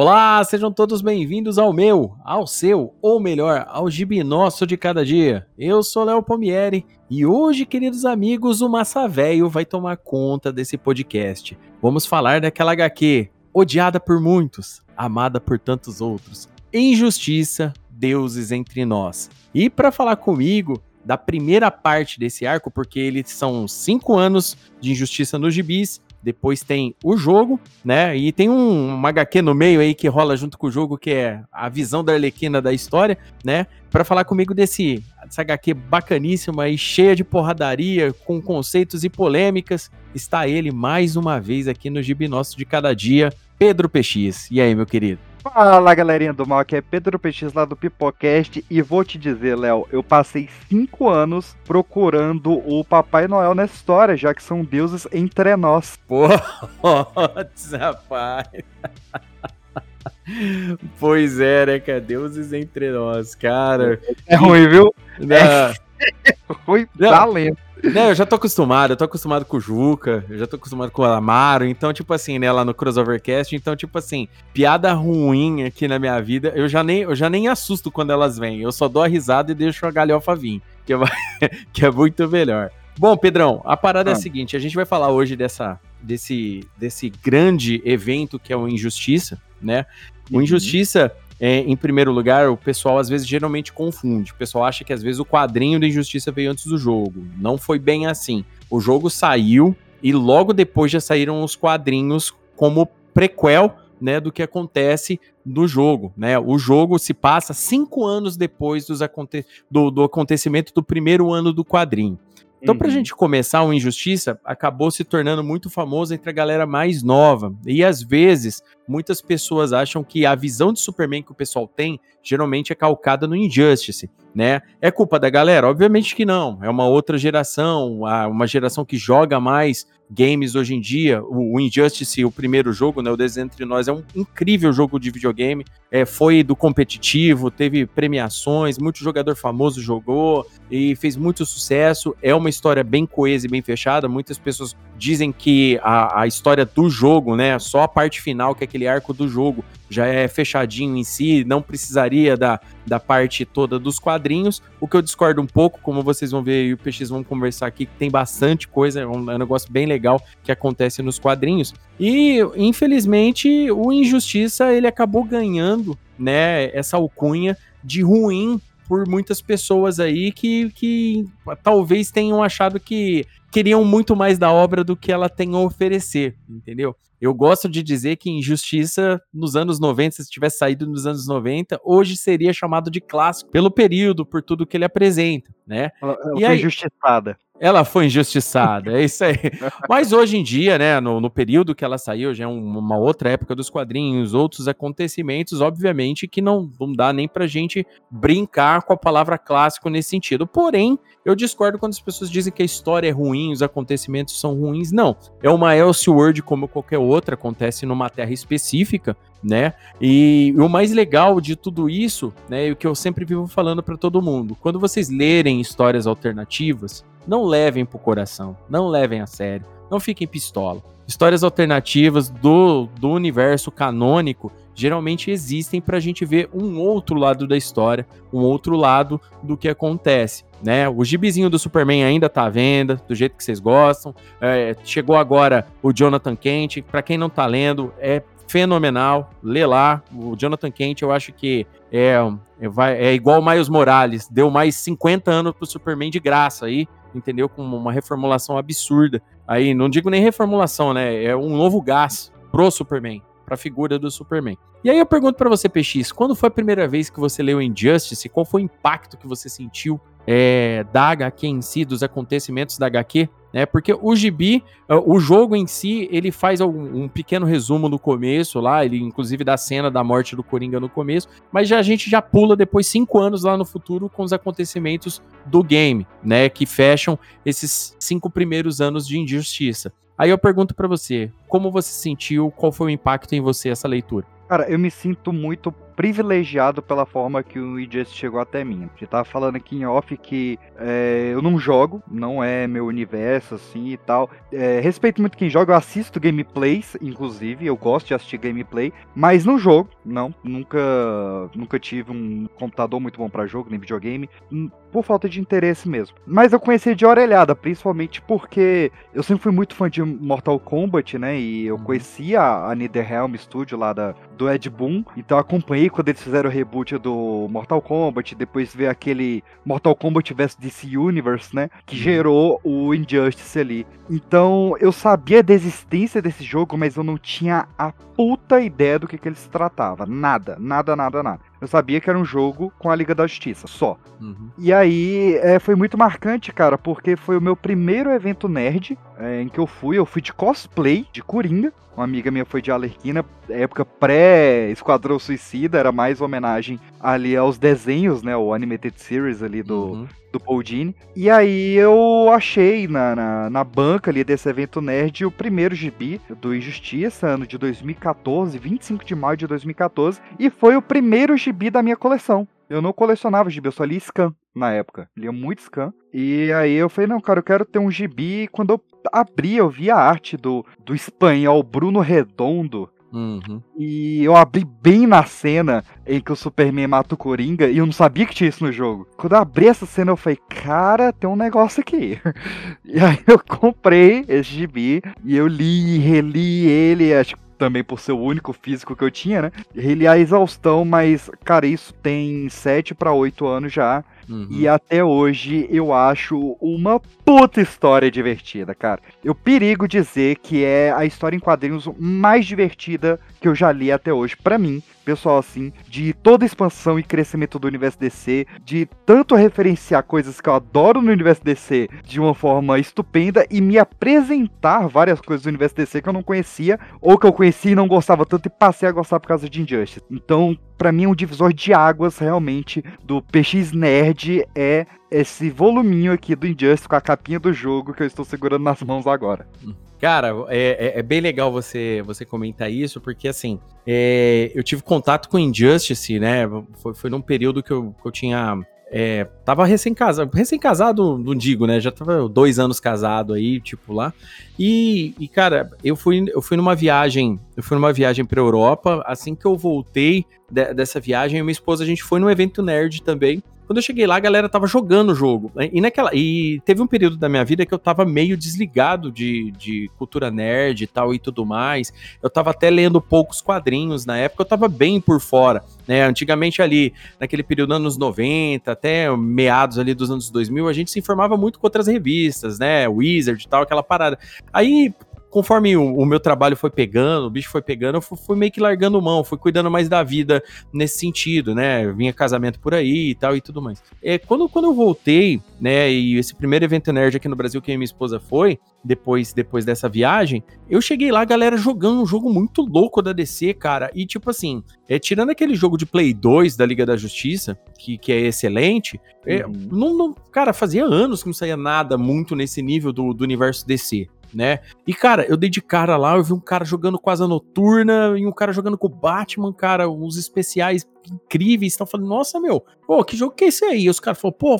Olá, sejam todos bem-vindos ao meu, ao seu, ou melhor, ao gibi nosso de cada dia. Eu sou Léo Pomieri e hoje, queridos amigos, o Massa Velho vai tomar conta desse podcast. Vamos falar daquela HQ, odiada por muitos, amada por tantos outros. Injustiça, deuses entre nós. E para falar comigo da primeira parte desse arco, porque eles são cinco anos de injustiça nos gibis, depois tem o jogo, né? E tem um, uma HQ no meio aí que rola junto com o jogo, que é a visão da Arlequina da história, né? Para falar comigo desse dessa HQ bacaníssima e cheia de porradaria, com conceitos e polêmicas, está ele mais uma vez aqui no Gibi Nosso de Cada Dia, Pedro PX. E aí, meu querido? Fala galerinha do mal, aqui é Pedro PX lá do Pipocast e vou te dizer, Léo, eu passei cinco anos procurando o Papai Noel nessa história, já que são deuses entre nós. Pô, rapaz. pois é, né, cara? Deuses entre nós, cara. É ruim, viu? É ruim, valendo. Não, eu já tô acostumado, eu tô acostumado com o Juca, eu já tô acostumado com o Amaro, então, tipo assim, né, lá no Crossovercast, então, tipo assim, piada ruim aqui na minha vida, eu já nem, eu já nem assusto quando elas vêm, eu só dou a risada e deixo a galhofa vir, que é, que é muito melhor. Bom, Pedrão, a parada ah. é a ah. seguinte, a gente vai falar hoje dessa, desse, desse grande evento que é o Injustiça, né? O uhum. Injustiça, é, em primeiro lugar, o pessoal às vezes geralmente confunde. O pessoal acha que às vezes o quadrinho da Injustiça veio antes do jogo. Não foi bem assim. O jogo saiu e logo depois já saíram os quadrinhos como prequel né, do que acontece no jogo. Né? O jogo se passa cinco anos depois dos aconte do, do acontecimento do primeiro ano do quadrinho. Então, uhum. pra gente começar, o Injustiça acabou se tornando muito famoso entre a galera mais nova. E às vezes, muitas pessoas acham que a visão de Superman que o pessoal tem geralmente é calcada no Injustice, né? É culpa da galera? Obviamente que não. É uma outra geração, uma geração que joga mais games hoje em dia. O, Injustice, o primeiro jogo, né, o Desenho Entre Nós, é um incrível jogo de videogame. É, foi do competitivo, teve premiações, muito jogador famoso jogou e fez muito sucesso. É uma história bem coesa e bem fechada. Muitas pessoas dizem que a, a história do jogo, né, só a parte final, que é aquele arco do jogo, já é fechadinho em si, não precisaria da, da parte toda dos quadrinhos. O que eu discordo um pouco, como vocês vão ver e o PX vão conversar aqui, que tem bastante coisa, é um, é um negócio bem legal que acontece nos quadrinhos. E, infelizmente, o Injustiça, ele acabou ganhando, né, essa alcunha de ruim por muitas pessoas aí que, que talvez tenham achado que queriam muito mais da obra do que ela tem a oferecer, entendeu? Eu gosto de dizer que Injustiça, nos anos 90, se tivesse saído nos anos 90, hoje seria chamado de clássico, pelo período, por tudo que ele apresenta, né? Ela, ela e foi aí, injustiçada. Ela foi injustiçada, é isso aí. Mas hoje em dia, né, no, no período que ela saiu, já é um, uma outra época dos quadrinhos, outros acontecimentos, obviamente que não, não dá nem pra gente brincar com a palavra clássico nesse sentido. Porém, eu discordo quando as pessoas dizem que a história é ruim, os acontecimentos são ruins. Não, é uma Elseworld como qualquer outra, acontece numa terra específica, né? E o mais legal de tudo isso, né, e o que eu sempre vivo falando para todo mundo, quando vocês lerem histórias alternativas, não levem pro coração, não levem a sério, não fiquem pistola. Histórias alternativas do, do universo canônico geralmente existem para a gente ver um outro lado da história, um outro lado do que acontece. Né? O gibizinho do Superman ainda tá à venda, do jeito que vocês gostam. É, chegou agora o Jonathan Kent. Para quem não tá lendo, é fenomenal. Lê lá. O Jonathan Kent, eu acho que é, é, é igual o Miles Morales. Deu mais 50 anos pro Superman de graça aí entendeu? Com uma reformulação absurda. Aí, não digo nem reformulação, né? É um novo gás pro Superman, pra figura do Superman. E aí eu pergunto para você, PX, quando foi a primeira vez que você leu Injustice? Qual foi o impacto que você sentiu é, da HQ em si, dos acontecimentos da HQ? Né? Porque o gibi, ah, o jogo em si, ele faz um, um, pequeno resumo no começo lá, ele inclusive dá a cena da morte do Coringa no começo, mas já a gente já pula depois cinco anos lá no futuro com os acontecimentos do game, né? Que fecham esses cinco primeiros anos de injustiça. Aí eu pergunto para você, como você sentiu, qual foi o impacto em você essa leitura? Cara, eu me sinto muito privilegiado pela forma que o Injustice chegou até mim. A gente tava falando aqui em off que é, eu não jogo, não é meu universo assim e tal. É, respeito muito quem joga, eu assisto gameplays, inclusive, eu gosto de assistir gameplay, mas no jogo, não, nunca, nunca tive um computador muito bom para jogo, nem videogame, hum, por falta de interesse mesmo. Mas eu conheci de orelhada, principalmente porque eu sempre fui muito fã de Mortal Kombat, né? E eu uhum. conhecia a Netherrealm Studio lá da, do Ed Boon, então acompanhei quando eles fizeram o reboot do Mortal Kombat, depois veio aquele Mortal Kombat vs DC Universe, né? Que uhum. gerou o Injustice ali. Então eu sabia da existência desse jogo, mas eu não tinha a puta ideia do que, que ele se tratava. Nada, nada, nada, nada. Eu sabia que era um jogo com a Liga da Justiça, só. Uhum. E aí é, foi muito marcante, cara, porque foi o meu primeiro evento nerd é, em que eu fui. Eu fui de cosplay de Coringa. Uma amiga minha foi de Alerquina, época pré-Esquadrão Suicida, era mais homenagem ali aos desenhos, né? O Animated Series ali do, uhum. Do Paul Dini. E aí eu achei na, na, na, banca ali desse evento nerd o primeiro gibi do Injustiça, ano de 2014, 25 de maio de 2014, e foi o primeiro gibi da minha coleção. Eu não colecionava gibi, eu só li scan na época. Lia muito scan. E aí eu falei, não, cara, eu quero ter um gibi. E quando eu abri, eu vi a arte do, do espanhol Bruno Redondo. Uhum. E eu abri bem na cena em que o Superman mata o Coringa e eu não sabia que tinha isso no jogo. Quando eu abri essa cena, eu falei, cara, tem um negócio aqui. E aí eu comprei esse gibi e eu li e reli ele, acho que também por ser o único físico que eu tinha, né? Reli a exaustão, mas, cara, isso tem 7 para 8 anos já. Uhum. E até hoje eu acho uma puta história divertida, cara. Eu perigo dizer que é a história em quadrinhos mais divertida que eu já li até hoje, para mim, pessoal, assim, de toda expansão e crescimento do universo DC, de tanto referenciar coisas que eu adoro no universo DC de uma forma estupenda e me apresentar várias coisas do universo DC que eu não conhecia, ou que eu conhecia e não gostava tanto e passei a gostar por causa de Injustice. Então, para mim, um divisor de águas realmente do PX Nerd é esse voluminho aqui do Injustice com a capinha do jogo que eu estou segurando nas mãos agora. Cara, é, é, é bem legal você, você comentar isso, porque assim, é, eu tive contato com Injustice, né? Foi, foi num período que eu, que eu tinha é, tava recém-casado, recém-casado, não digo, né? Já tava dois anos casado aí, tipo, lá. E, e, cara, eu fui, eu fui numa viagem, eu fui numa viagem pra Europa. Assim que eu voltei de, dessa viagem, minha esposa, a gente foi num evento nerd também. Quando eu cheguei lá, a galera tava jogando o jogo. E naquela. E teve um período da minha vida que eu tava meio desligado de, de cultura nerd e tal e tudo mais. Eu tava até lendo poucos quadrinhos na época, eu tava bem por fora. Né? Antigamente ali, naquele período anos 90, até meados ali dos anos 2000, a gente se informava muito com outras revistas, né? Wizard e tal, aquela parada. Aí, conforme o, o, meu trabalho foi pegando, o bicho foi pegando, eu fui, fui, meio que largando mão, fui cuidando mais da vida nesse sentido, né? Vinha casamento por aí e tal e tudo mais. É, quando, quando eu voltei, né, e esse primeiro evento nerd aqui no Brasil que minha esposa foi, depois, depois dessa viagem, eu cheguei lá, a galera jogando um jogo muito louco da DC, cara, e tipo assim, é, tirando aquele jogo de Play 2 da Liga da Justiça, que, que é excelente, é, uhum. não, não, cara, fazia anos que não saía nada muito nesse nível do, do universo DC, né? E, cara, eu dei de cara lá, eu vi um cara jogando quase a noturna e um cara jogando com o Batman, cara, uns especiais incríveis. Estão falando, nossa, meu, pô, que jogo que é esse aí? E os caras falaram, pô,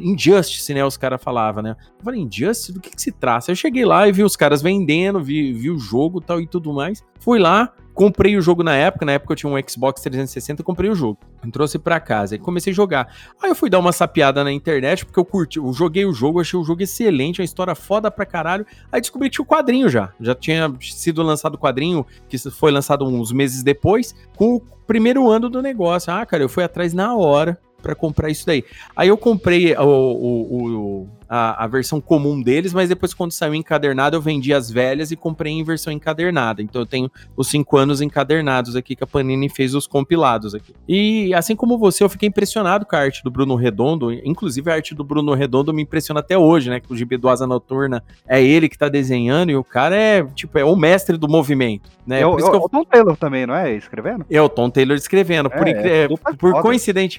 Injustice, né? Os caras falavam, né? Eu falei, Injustice? Do que, que se trata? Eu cheguei lá e vi os caras vendendo, vi, vi o jogo tal e tudo mais. Fui lá, Comprei o jogo na época, na época eu tinha um Xbox 360, comprei o jogo. Trouxe para casa e comecei a jogar. Aí eu fui dar uma sapiada na internet, porque eu curti, eu joguei o jogo, achei o jogo excelente, uma história foda pra caralho. Aí descobri que tinha o quadrinho já. Já tinha sido lançado o quadrinho, que foi lançado uns meses depois, com o primeiro ano do negócio. Ah, cara, eu fui atrás na hora para comprar isso daí. Aí eu comprei o, o, o a, a, versão comum deles, mas depois, quando saiu encadernado, eu vendi as velhas e comprei em versão encadernada. Então eu tenho os cinco anos encadernados aqui que a Panini fez os compilados aqui. E assim como você, eu fiquei impressionado com a arte do Bruno Redondo. Inclusive, a arte do Bruno Redondo me impressiona até hoje, né? Que o gibi do Asa Noturna é ele que tá desenhando e o cara é, tipo, é o mestre do movimento, né? É, o, é o Tom Taylor também, não é? Escrevendo? É o Tom Taylor escrevendo. É, por, é, por coincidentes.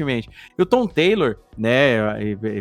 E o Tom Taylor, né?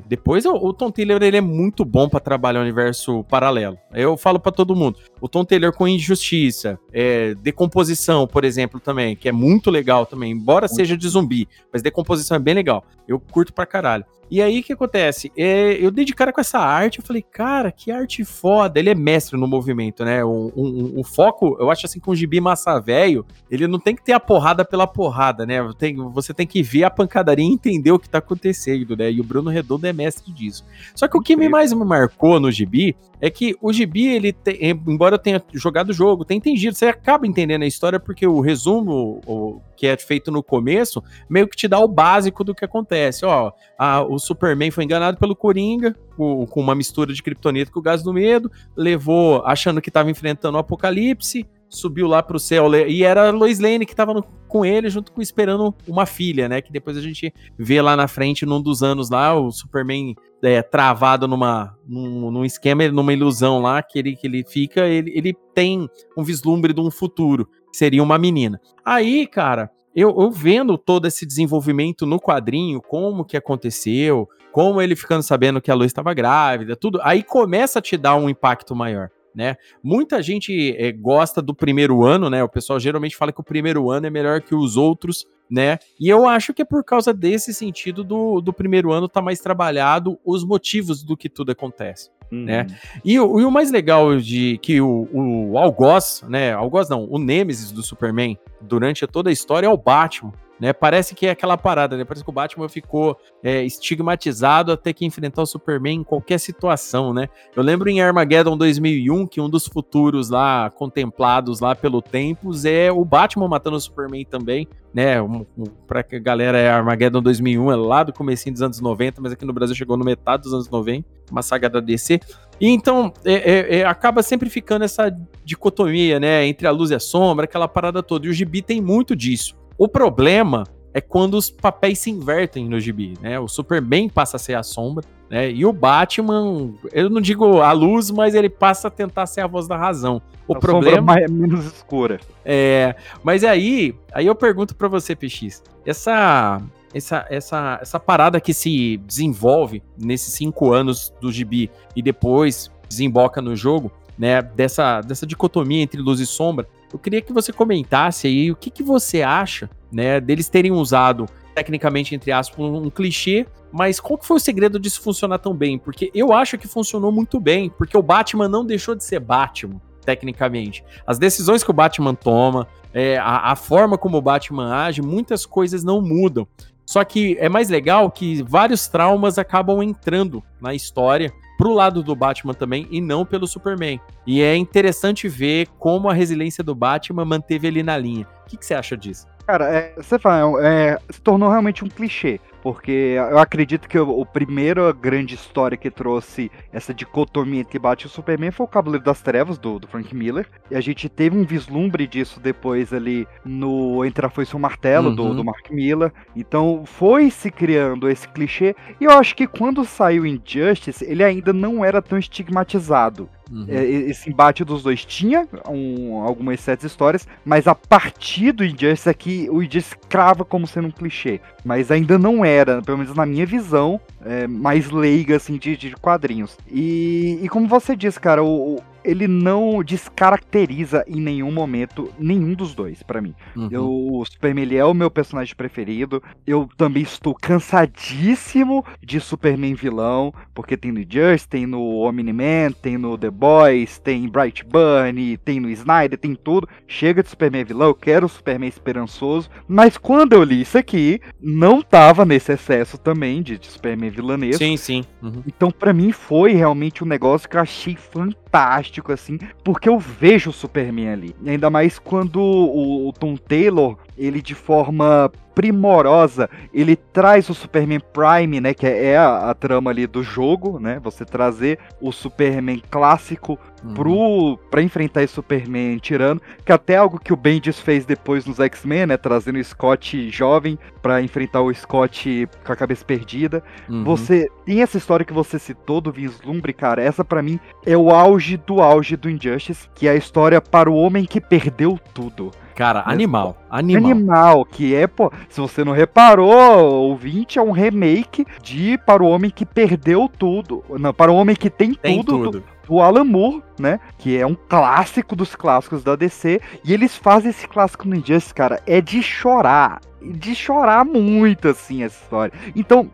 Depois o, Tom Taylor ele é muito bom para trabalhar o universo paralelo. Eu falo para todo mundo. O Tom Taylor com Injustiça, é, Decomposição, por exemplo, também, que é muito legal também, embora muito. seja de zumbi, mas Decomposição é bem legal. Eu curto pra caralho. E aí, o que acontece? É, eu dei de cara com essa arte, eu falei, cara, que arte foda. Ele é mestre no movimento, né? O, o, o foco, eu acho assim, com o gibi massa velho, ele não tem que ter a porrada pela porrada, né? Tem, você tem que ver a pancadaria e entender o que tá acontecendo, né? E o Bruno Redondo é mestre disso. Só que o que me mais me marcou no gibi é que o gibi, ele tem, embora eu tenha jogado o jogo, tem entendido, você acaba entendendo a história porque o resumo o, que é feito no começo meio que te dá o básico do que acontece. Ó, a, o Superman foi enganado pelo Coringa, com, uma mistura de kryptonita com o gás do medo, levou achando que estava enfrentando o apocalipse, subiu lá pro céu e era a Lois Lane que tava no, com ele junto com esperando uma filha, né, que depois a gente vê lá na frente num dos anos lá o Superman é, travado numa num, num, esquema, numa ilusão lá que ele que ele fica, ele, ele tem um vislumbre de um futuro, que seria uma menina. Aí, cara, eu, eu, vendo todo esse desenvolvimento no quadrinho, como que aconteceu, como ele ficando sabendo que a Lois estava grávida, tudo, aí começa a te dar um impacto maior né? Muita gente é, gosta do primeiro ano, né? O pessoal geralmente fala que o primeiro ano é melhor que os outros, né? E eu acho que é por causa desse sentido do, do primeiro ano tá mais trabalhado os motivos do que tudo acontece. Uhum. Né? E, e, o mais legal de que o, o Algoz, né? Algoz não, o Nemesis do Superman, durante toda a história é o Batman. Né? Parece que é aquela parada, né? Parece que o Batman ficou é, estigmatizado a ter que enfrentar o Superman em qualquer situação, né? Eu lembro em Armageddon 2001 que um dos futuros lá contemplados lá pelo Tempos é o Batman matando o Superman também, né? Um, um, pra que a galera é Armageddon 2001 é lá do comecinho dos anos 90, mas aqui no Brasil chegou no metade dos anos 90, uma saga da DC. E então é, é, é, acaba sempre ficando essa dicotomia, né? Entre a luz e a sombra, aquela parada toda. E o Gibi tem muito disso. O problema é quando os papéis se invertem no gibi, né? O Superman passa a ser a sombra, né? E o Batman, eu não digo a luz, mas ele passa a tentar ser a voz da razão. O a problema é menos escura. É, mas aí, aí eu pergunto para você, PX, essa essa, essa, essa parada que se desenvolve nesses cinco anos do gibi e depois desemboca no jogo, né? Dessa, dessa dicotomia entre luz e sombra, eu queria que você comentasse aí o que, que você acha, né, deles terem usado, tecnicamente, entre aspas, um, clichê, mas qual que foi o segredo disso funcionar tão bem? Porque eu acho que funcionou muito bem, porque o Batman não deixou de ser Batman, tecnicamente. As decisões que o Batman toma, é, a, a forma como o Batman age, muitas coisas não mudam. Só que é mais legal que vários traumas acabam entrando na história pro lado do Batman também e não pelo Superman. E é interessante ver como a resiliência do Batman manteve ele na linha. O que, que você acha disso? Cara, é, você fala, é, se tornou realmente um clichê. Porque eu acredito que o, o primeiro grande história que trouxe essa dicotomia entre Batman e Superman foi o Cavaleiro das Trevas, do, do Frank Miller. E a gente teve um vislumbre disso depois ali no Entre a Foice e o Martelo, uhum. do, do Mark Miller. Então foi se criando esse clichê. E eu acho que quando saiu Injustice, ele ainda não era tão estigmatizado. Uhum. É, esse embate dos dois tinha um, algumas certas histórias, mas a partir do Injustice aqui, o Injustice crava como sendo um clichê. Mas ainda não era, pelo menos na minha visão, é, mais leiga assim, de, de quadrinhos. E, e como você disse, cara, o, ele não descaracteriza em nenhum momento nenhum dos dois, para mim. Uhum. Eu, o Superman é o meu personagem preferido. Eu também estou cansadíssimo de Superman vilão, porque tem no Just, tem no Omni-Man, tem no The Boys, tem Bright Bunny, tem no Snyder, tem tudo. Chega de Superman vilão, eu quero o Superman esperançoso. Mas quando eu li isso aqui, não tava nesse excesso também de, de Superman vilanesco. Sim, sim. Uhum. Então, para mim, foi realmente um negócio que eu achei fantástico assim, porque eu vejo o Superman ali. Ainda mais quando o, o Tom Taylor, ele de forma primorosa, ele traz o Superman Prime, né, que é a, a, trama ali do jogo, né, você trazer o Superman clássico uhum. pro, pra enfrentar esse Superman tirando, que até algo que o Bendis fez depois nos X-Men, né? Trazendo o Scott jovem para enfrentar o Scott com a cabeça perdida. Uhum. Você tem essa história que você citou do Vislumbre, cara. Essa para mim é o auge do auge do Injustice, que é a história para o homem que perdeu tudo. Cara, animal, animal. Animal, que é, pô, se você não reparou, ouvinte, é um remake de Para o Homem que Perdeu Tudo. Não, Para o Homem que Tem, tem tudo, tudo. Do, do Alan Moore, né? Que é um clássico dos clássicos da DC. E eles fazem esse clássico no Injustice, cara. É de chorar de chorar muito, assim, essa história. Então,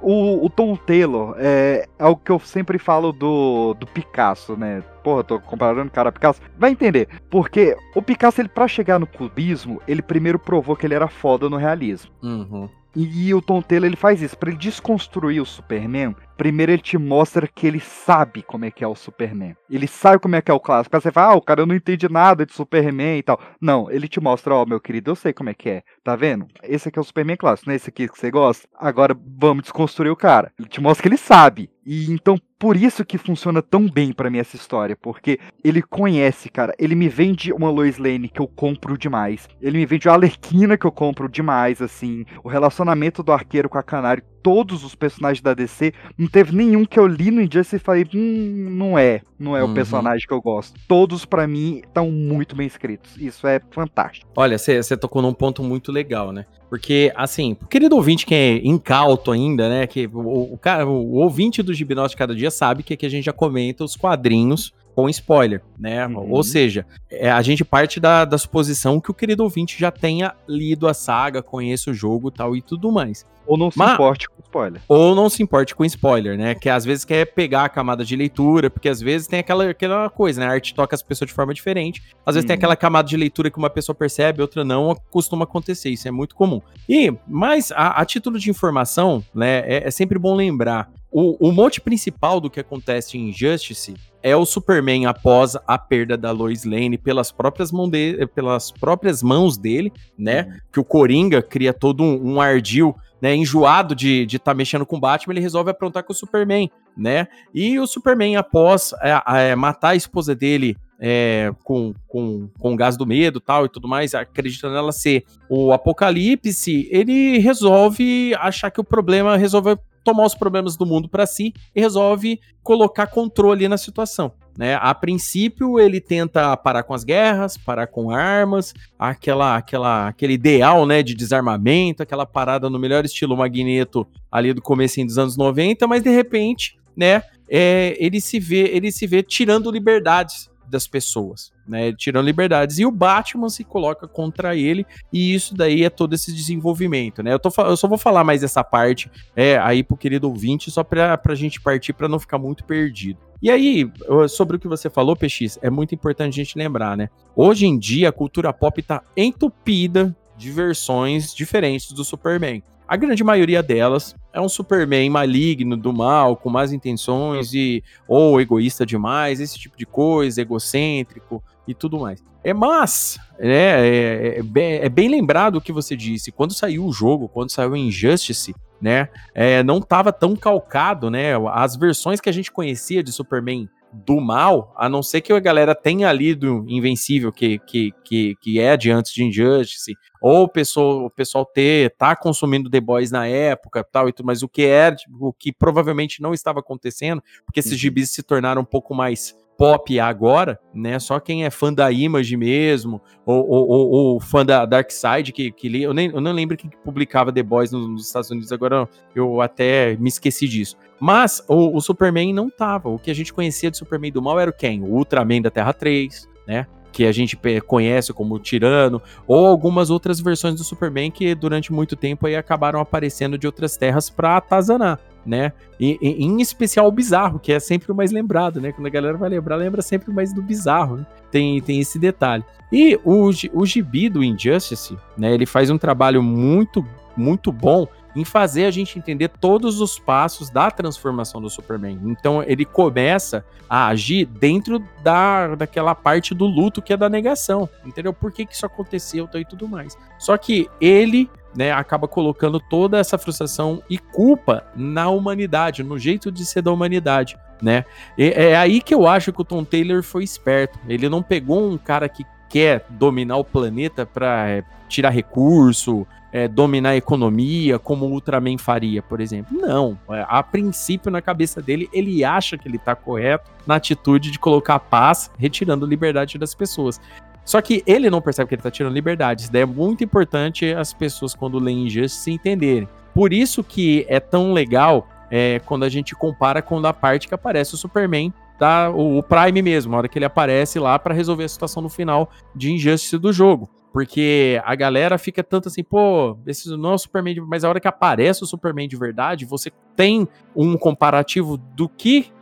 o, o Tom Taylor é, é o que eu sempre falo do, do Picasso, né? Porra, tô comparando o cara a Picasso. Vai entender. Porque o Picasso, ele, pra chegar no cubismo, ele primeiro provou que ele era foda no realismo. Uhum. E, e o Tom Taylor, ele faz isso. para ele desconstruir o Superman, primeiro ele te mostra que ele sabe como é que é o Superman. Ele sabe como é que é o clássico. Aí você fala, ah, o cara não entende nada de Superman e tal. Não, ele te mostra, ó, oh, meu querido, eu sei como é que é. Tá vendo? Esse aqui é o Superman clássico, não é esse aqui que você gosta? Agora vamos desconstruir o cara. Ele te mostra que ele sabe. E então por isso que funciona tão bem para mim essa história, porque ele conhece, cara. Ele me vende uma Lois Lane que eu compro demais. Ele me vende uma Alerquina que eu compro demais, assim. O relacionamento do arqueiro com a Canário todos os personagens da DC, não teve nenhum que eu li no Injustice e falei, hum, não é, não é uhum. o personagem que eu gosto. Todos, para mim, estão muito bem escritos. Isso é fantástico. Olha, você tocou num ponto muito legal, né? Porque, assim, querido ouvinte que é incauto ainda, né? Que o, o, o, o ouvinte do Gibinós de Cada Dia sabe que aqui a gente já comenta os quadrinhos com spoiler, né? Uhum. Ou seja, é, a gente parte da, da suposição que o querido ouvinte já tenha lido a saga, conheça o jogo tal e tudo mais. Ou não se Mas, importe com spoiler. Ou não se importe com spoiler, né? Que às vezes quer pegar a camada de leitura, porque às vezes tem aquela, aquela coisa, né? A arte toca as pessoas de forma diferente. Às vezes tem uhum. aquela camada de leitura que uma pessoa percebe, outra não, costuma acontecer. Isso é muito comum. E, mas a, a título de informação, né? É, é sempre bom lembrar. O, o mote principal do que acontece em Injustice é o Superman após a perda da Lois Lane pelas próprias, mão de, pelas próprias mãos dele, né? Uhum. Que o Coringa cria todo um, um ardil, né? Enjoado de estar tá mexendo com o Batman, ele resolve aprontar com o Superman, né? E o Superman, após é, é, matar a esposa dele é, com, com, com o gás do medo tal e tudo mais, acreditando ela ser o apocalipse, ele resolve achar que o problema resolve tomar os problemas do mundo para si e resolve colocar controle na situação. Né? A princípio, ele tenta parar com as guerras, parar com armas, aquela, aquela, aquele ideal né, de desarmamento, aquela parada no melhor estilo Magneto ali do começo dos anos 90, mas de repente, né, é, ele se vê, ele se vê tirando liberdades das pessoas, né? Tirando liberdades. E o Batman se coloca contra ele, e isso daí é todo esse desenvolvimento, né? Eu, tô, eu só vou falar mais essa parte é, aí pro querido ouvinte, só pra, pra gente partir para não ficar muito perdido. E aí, sobre o que você falou, PX, é muito importante a gente lembrar, né? Hoje em dia, a cultura pop tá entupida de versões diferentes do Superman. A grande maioria delas é um Superman maligno, do mal, com más intenções e ou egoísta demais, esse tipo de coisa, egocêntrico e tudo mais. É mas, é, é, é, é bem lembrado o que você disse. Quando saiu o jogo, quando saiu Injustice, né, é, não estava tão calcado, né? As versões que a gente conhecia de Superman do mal, a não ser que a galera tenha lido Invencível, que, que, que, que é de antes de Injustice, ou o pessoal, o pessoal ter, tá consumindo The Boys na época tal e tudo, mas o que é, tipo, o que provavelmente não estava acontecendo, porque esses uhum. gibis se tornaram um pouco mais pop agora, né? Só quem é fã da Image mesmo, ou, ou, ou, ou fã da Darkseid, que, que li, eu, nem, eu não lembro quem publicava The Boys nos, nos, Estados Unidos, agora eu até me esqueci disso. Mas o, o, Superman não tava. O que a gente conhecia de Superman do mal era o quem? O Ultraman da Terra 3, né? que a gente conhece como Tirano, ou algumas outras versões do Superman que durante muito tempo aí acabaram aparecendo de outras terras para atazanar né? E, e, em especial o bizarro, que é sempre o mais lembrado, né? Quando a galera vai lembrar, lembra sempre mais do bizarro, né? Tem, tem esse detalhe. E o, o gibi do Injustice, né? Ele faz um trabalho muito, muito bom em fazer a gente entender todos os passos da transformação do Superman. Então ele começa a agir dentro da, daquela parte do luto que é da negação, entendeu? Por que, que isso aconteceu e tudo mais. Só que ele né, acaba colocando toda essa frustração e culpa na humanidade, no jeito de ser da humanidade, né? E é aí que eu acho que o Tom Taylor foi esperto. Ele não pegou um cara que quer dominar o planeta para é, tirar recurso, é, dominar a economia, como o Ultraman faria, por exemplo. Não. É, a princípio, na cabeça dele, ele acha que ele está correto na atitude de colocar paz, retirando liberdade das pessoas. Só que ele não percebe que ele está tirando liberdade. Isso daí é muito importante as pessoas, quando leem Injustice, entenderem. Por isso que é tão legal é, quando a gente compara com a parte que aparece o Superman, da, o, o Prime mesmo, a hora que ele aparece lá para resolver a situação no final de Injustice do jogo. Porque a galera fica tanto assim, pô, esse não é o Superman, mas a hora que aparece o Superman de verdade, você tem um comparativo do que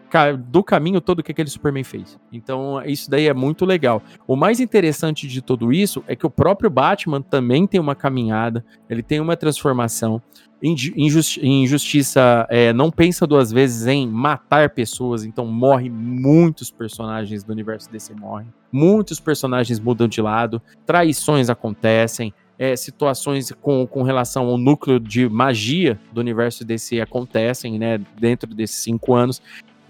do caminho todo que aquele Superman fez. Então, isso daí é muito legal. O mais interessante de tudo isso é que o próprio Batman também tem uma caminhada, ele tem uma transformação. Injusti injustiça é, não pensa duas vezes em matar pessoas, então morre muitos personagens do universo desse morrem. Muitos personagens mudam de lado, traições acontecem, é, situações com, com relação ao núcleo de magia do universo DC acontecem, né, dentro desses cinco anos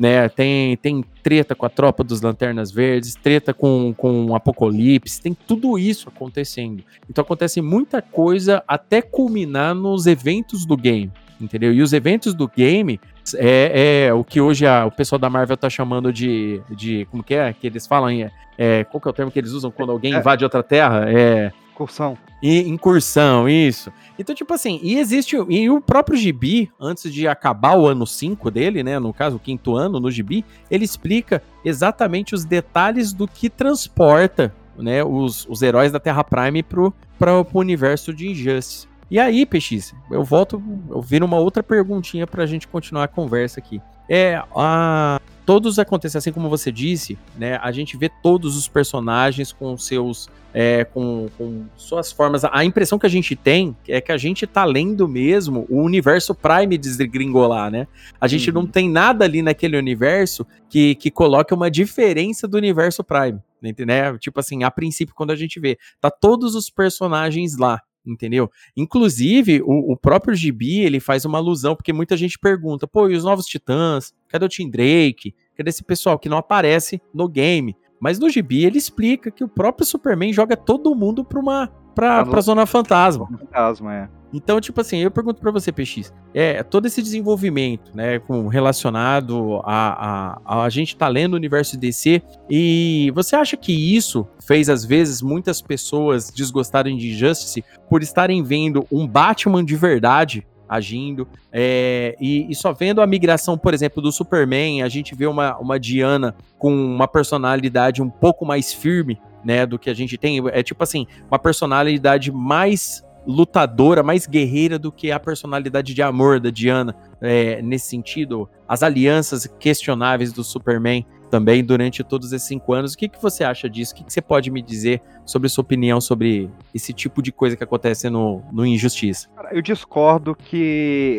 né? Tem, tem treta com a tropa dos Lanternas Verdes, treta com, com o Apocalipse, tem tudo isso acontecendo. Então acontece muita coisa até culminar nos eventos do game, entendeu? E os eventos do game é, é o que hoje a, o pessoal da Marvel tá chamando de, de. Como que é? Que eles falam. É, é, qual que é o termo que eles usam quando alguém é. invade outra terra? É. Incursão. E incursão, isso. Então, tipo assim, e existe. E o próprio Gibi, antes de acabar o ano 5 dele, né? No caso, o quinto ano no Gibi, ele explica exatamente os detalhes do que transporta né, os, os heróis da Terra Prime pro, pro, pro universo de Injustice. E aí, PX, eu volto, eu viro uma outra perguntinha pra gente continuar a conversa aqui. É, a, todos acontecem assim como você disse, né? A gente vê todos os personagens com seus, é, com, com, suas formas. A impressão que a gente tem é que a gente tá lendo mesmo o universo Prime desgringolar, né? A gente uhum. não tem nada ali naquele universo que, que coloque uma diferença do universo Prime, né? Tipo assim, a princípio quando a gente vê, tá todos os personagens lá entendeu? Inclusive, o, o, próprio Gibi, ele faz uma alusão, porque muita gente pergunta, pô, e os novos Titãs? Cadê o Tim Drake? Cadê esse pessoal que não aparece no game? Mas no Gibi ele explica que o próprio Superman joga todo mundo pra uma pra, pra Zona Fantasma. Fantasma, é. Então, tipo assim, eu pergunto para você, PX, é, todo esse desenvolvimento, né, com, relacionado a, a, a, a gente tá lendo o universo DC, e você acha que isso fez, às vezes, muitas pessoas desgostarem de Justice por estarem vendo um Batman de verdade agindo. É, e, e, só vendo a migração, por exemplo, do Superman, a gente vê uma, uma Diana com uma personalidade um pouco mais firme, né, do que a gente tem. É tipo assim, uma personalidade mais lutadora, mais guerreira do que a personalidade de amor da Diana. É, nesse sentido, as alianças questionáveis do Superman também durante todos esses cinco anos. O que, que você acha disso? O que, que você pode me dizer sobre sua opinião sobre esse tipo de coisa que acontece no, no Injustiça? Eu discordo que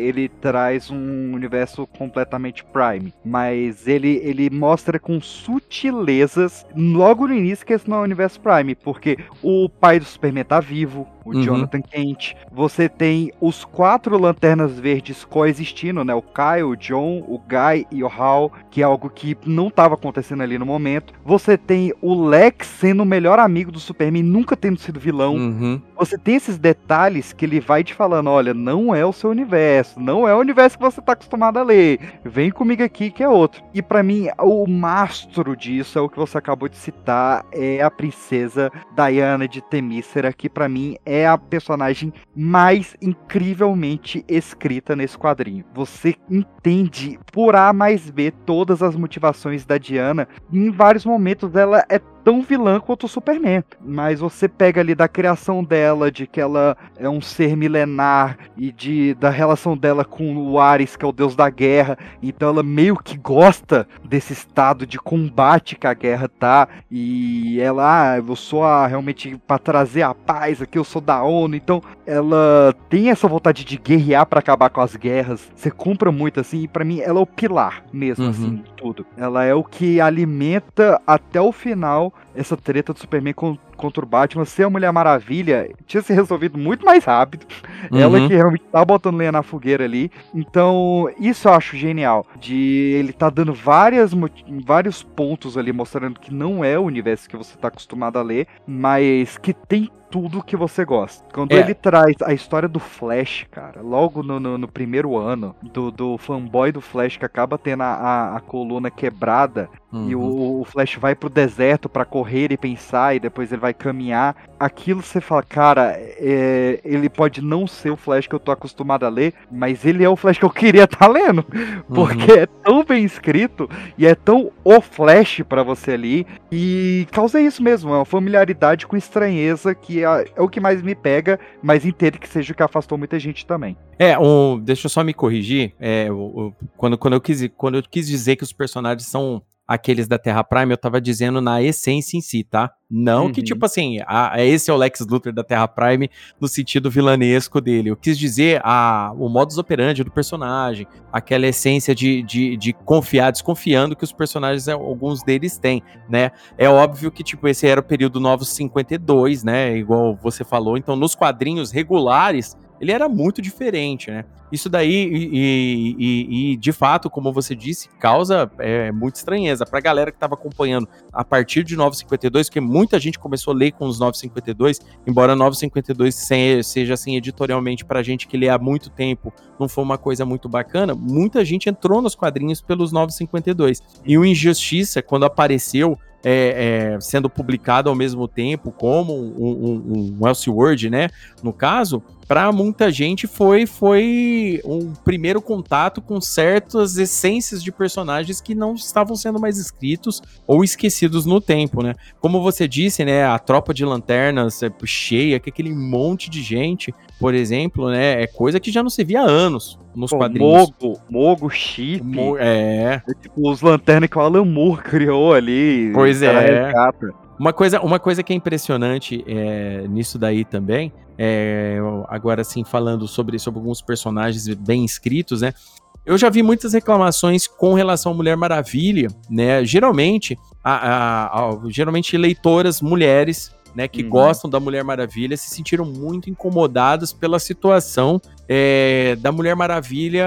ele traz um universo completamente Prime, mas ele, ele mostra com sutilezas logo no início que esse não é o universo Prime, porque o pai do Superman tá vivo, o uhum. Jonathan Kent, você tem os quatro lanternas verdes coexistindo, né? O Kyle, o John, o Guy e o Hal, que é algo que não estava acontecendo ali no momento. Você tem o Lex sendo o melhor amigo do Superman, nunca tendo sido vilão. Uhum. Você tem esses detalhes que ele vai te falando: olha, não é o seu universo, não é o universo que você está acostumado a ler. Vem comigo aqui que é outro. E para mim, o mastro disso é o que você acabou de citar: é a princesa Diana de Temícera, que para mim é a personagem mais incrivelmente escrita nesse quadrinho. Você entende por A mais B todas as motivações da Diana. Em vários momentos ela é tão vilã quanto o Superman. Mas você pega ali da criação dela, de que ela é um ser milenar e de da relação dela com o Ares, que é o deus da guerra. Então ela meio que gosta desse estado de combate que a guerra tá. E ela, ah, eu sou a, realmente para trazer a paz aqui, eu sou da ONU. Então ela tem essa vontade de guerrear para acabar com as guerras. Você compra muito assim, e para mim ela é o pilar mesmo, uhum. assim, tudo. Ela é o que alimenta até o final essa treta do Superman contra o Batman ser a Mulher Maravilha tinha se resolvido muito mais rápido. Uhum. Ela que realmente tá botando lenha na fogueira ali. Então, isso eu acho genial. De ele tá dando várias, vários pontos ali, mostrando que não é o universo que você tá acostumado a ler, mas que tem tudo que você gosta. Quando é. ele traz a história do Flash, cara, logo no, no, no primeiro ano, do, do fanboy do Flash que acaba tendo a, a, a coluna quebrada uhum. e o, o, Flash vai pro deserto para correr e pensar e depois ele vai caminhar. Aquilo você fala, cara, é, ele pode não ser o Flash que eu tô acostumado a ler, mas ele é o Flash que eu queria estar tá lendo. Porque uhum. é tão bem escrito e é tão o Flash para você ali. E causa isso mesmo, é uma familiaridade com estranheza que é, é, o que mais me pega, mas entendo que seja o que afastou muita gente também. É, um, deixa eu só me corrigir. É, o, o, quando, quando, eu quis, quando eu quis dizer que os personagens são aqueles da Terra Prime, eu tava dizendo na essência em si, tá? Não uhum. que, tipo assim, a, esse é o Lex Luthor da Terra Prime no sentido vilanesco dele. Eu quis dizer a, o modus operandi do personagem, aquela essência de, de, de confiar, desconfiando que os personagens, é, alguns deles têm, né? É óbvio que, tipo, esse era o período Novos 52, né? Igual você falou. Então, nos quadrinhos regulares, ele era muito diferente, né? Isso daí, e, e, e de fato, como você disse, causa é, muita estranheza. Pra galera que estava acompanhando a partir de 952, porque muita gente começou a ler com os 952, embora 952 seja assim editorialmente pra gente que lê há muito tempo, não foi uma coisa muito bacana, muita gente entrou nos quadrinhos pelos 952. E o Injustiça, quando apareceu, é, é, sendo publicado ao mesmo tempo, como um, um, um Elseworld, né? No caso, para muita gente foi foi um primeiro contato com certas essências de personagens que não estavam sendo mais escritos ou esquecidos no tempo, né? Como você disse, né, a tropa de lanternas é cheia, que aquele monte de gente, por exemplo, né, é coisa que já não se via há anos nos Pô, quadrinhos. Mogo, Mogo, Chip. Mo é. é. Tipo, os lanternas que o Alan Moore criou ali. Pois é. Uma coisa, uma coisa que é impressionante é, nisso daí também, é, agora sim falando sobre, sobre alguns personagens bem escritos, né? Eu já vi muitas reclamações com relação à Mulher Maravilha, né? Geralmente, a, a, a geralmente leitoras mulheres né, que uhum. gostam da Mulher Maravilha se sentiram muito incomodadas pela situação é, da Mulher Maravilha,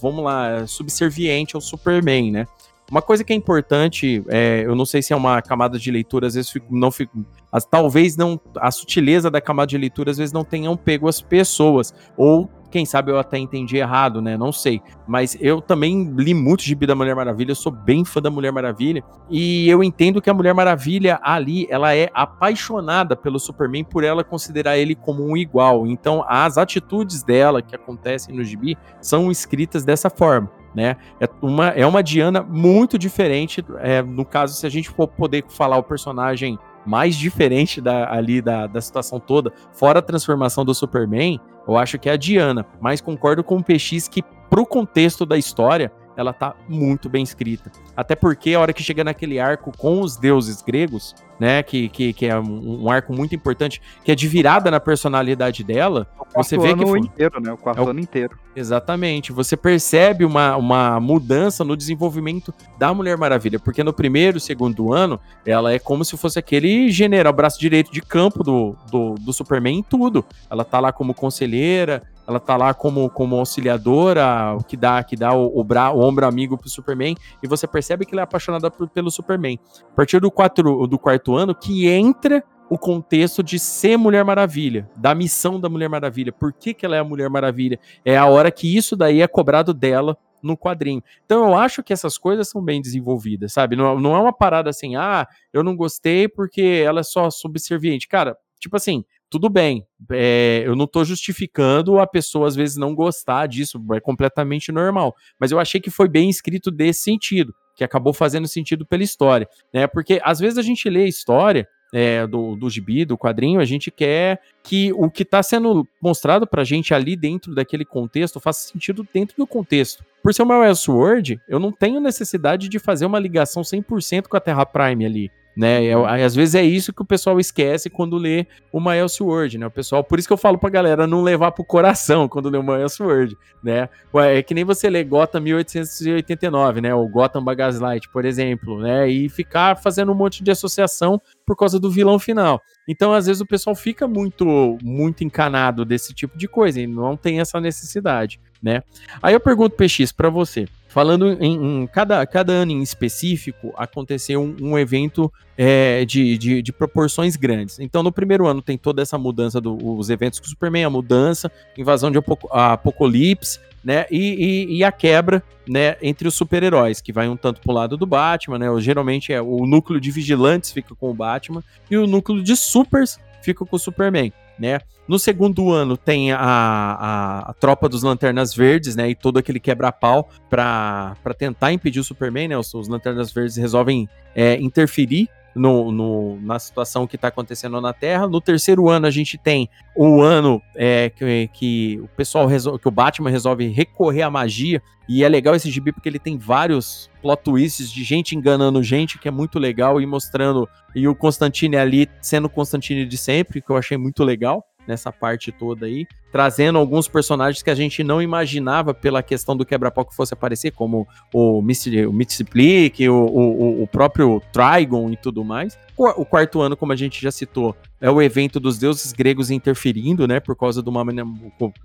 vamos lá, subserviente ao Superman, né? Uma coisa que é importante, é, eu não sei se é uma camada de leitura, às vezes fico, não fico. As, talvez não. A sutileza da camada de leitura, às vezes, não tenham pego as pessoas. Ou, quem sabe, eu até entendi errado, né? Não sei. Mas eu também li muito de da Mulher Maravilha, eu sou bem fã da Mulher Maravilha. E eu entendo que a Mulher Maravilha ali, ela é apaixonada pelo Superman por ela considerar ele como um igual. Então, as atitudes dela que acontecem no gibi são escritas dessa forma né? É uma, é uma Diana muito diferente. É, no caso, se a gente for poder falar o personagem mais diferente da, ali da, da situação toda, fora a transformação do Superman, eu acho que é a Diana. Mas concordo com o PX que, pro contexto da história, ela tá muito bem escrita. Até porque a hora que chega naquele arco com os deuses gregos, né, que, que, que é um, um arco muito importante, que é de virada na personalidade dela, é você vê que foi... inteiro, né, o quarto é o... ano inteiro. Exatamente, você percebe uma, uma mudança no desenvolvimento da Mulher Maravilha, porque no primeiro, segundo ano, ela é como se fosse aquele general, braço direito de campo do, do, do Superman em tudo. Ela tá lá como conselheira, ela tá lá como, como auxiliadora, que dá, que dá o, o, bra, o ombro amigo pro Superman, e você percebe que ela é apaixonada por, pelo Superman. A partir do, quatro, do quarto ano, que entra o contexto de ser Mulher Maravilha, da missão da Mulher Maravilha. Por que, que ela é a Mulher Maravilha? É a hora que isso daí é cobrado dela no quadrinho. Então eu acho que essas coisas são bem desenvolvidas, sabe? Não, não é uma parada assim, ah, eu não gostei porque ela é só subserviente. Cara, tipo assim, tudo bem, é, eu não estou justificando a pessoa às vezes não gostar disso, é completamente normal. Mas eu achei que foi bem escrito desse sentido, que acabou fazendo sentido pela história, né? Porque às vezes a gente lê a história é, do, do gibi, do quadrinho, a gente quer que o que está sendo mostrado pra gente ali dentro daquele contexto faça sentido dentro do contexto. Por ser uma Elseworld, eu não tenho necessidade de fazer uma ligação 100% com a Terra Prime ali né? É, às vezes é isso que o pessoal esquece quando lê uma Elseworld, né? O pessoal, por isso que eu falo pra galera não levar pro coração quando lê uma Elseworld, né? É que nem você lê Gotham 1889, né? O Gotham by Gaslight, por exemplo, né? E ficar fazendo um monte de associação por causa do vilão final. Então, às vezes o pessoal fica muito muito encanado desse tipo de coisa e não tem essa necessidade, né? Aí eu pergunto PX para você, falando em, em, cada, cada ano em específico, aconteceu um, um evento é, de, de, de, proporções grandes. Então, no primeiro ano tem toda essa mudança dos eventos com o Superman, a mudança, invasão de Apocalipse, né? E, e, e, a quebra, né, entre os super-heróis, que vai um tanto pro lado do Batman, né? Geralmente é o núcleo de vigilantes fica com o Batman e o núcleo de supers fica com o Superman, né? No segundo ano tem a, a, a tropa dos Lanternas Verdes, né? E todo aquele quebra-pau para tentar impedir o Superman, né? Os, os Lanternas Verdes resolvem é, interferir no, no, na situação que está acontecendo na Terra. No terceiro ano, a gente tem o ano é, que, que, o pessoal resolve, que o Batman resolve recorrer à magia. E é legal esse gibi porque ele tem vários plot twists de gente enganando gente, que é muito legal, e mostrando. E o Constantine ali sendo o Constantine de sempre, que eu achei muito legal nessa parte toda aí, trazendo alguns personagens que a gente não imaginava pela questão do quebra-pau que fosse aparecer, como o Mitsiplik, o, o, o próprio Trigon e tudo mais. O quarto ano, como a gente já citou, é o evento dos deuses gregos interferindo, né? Por causa de uma.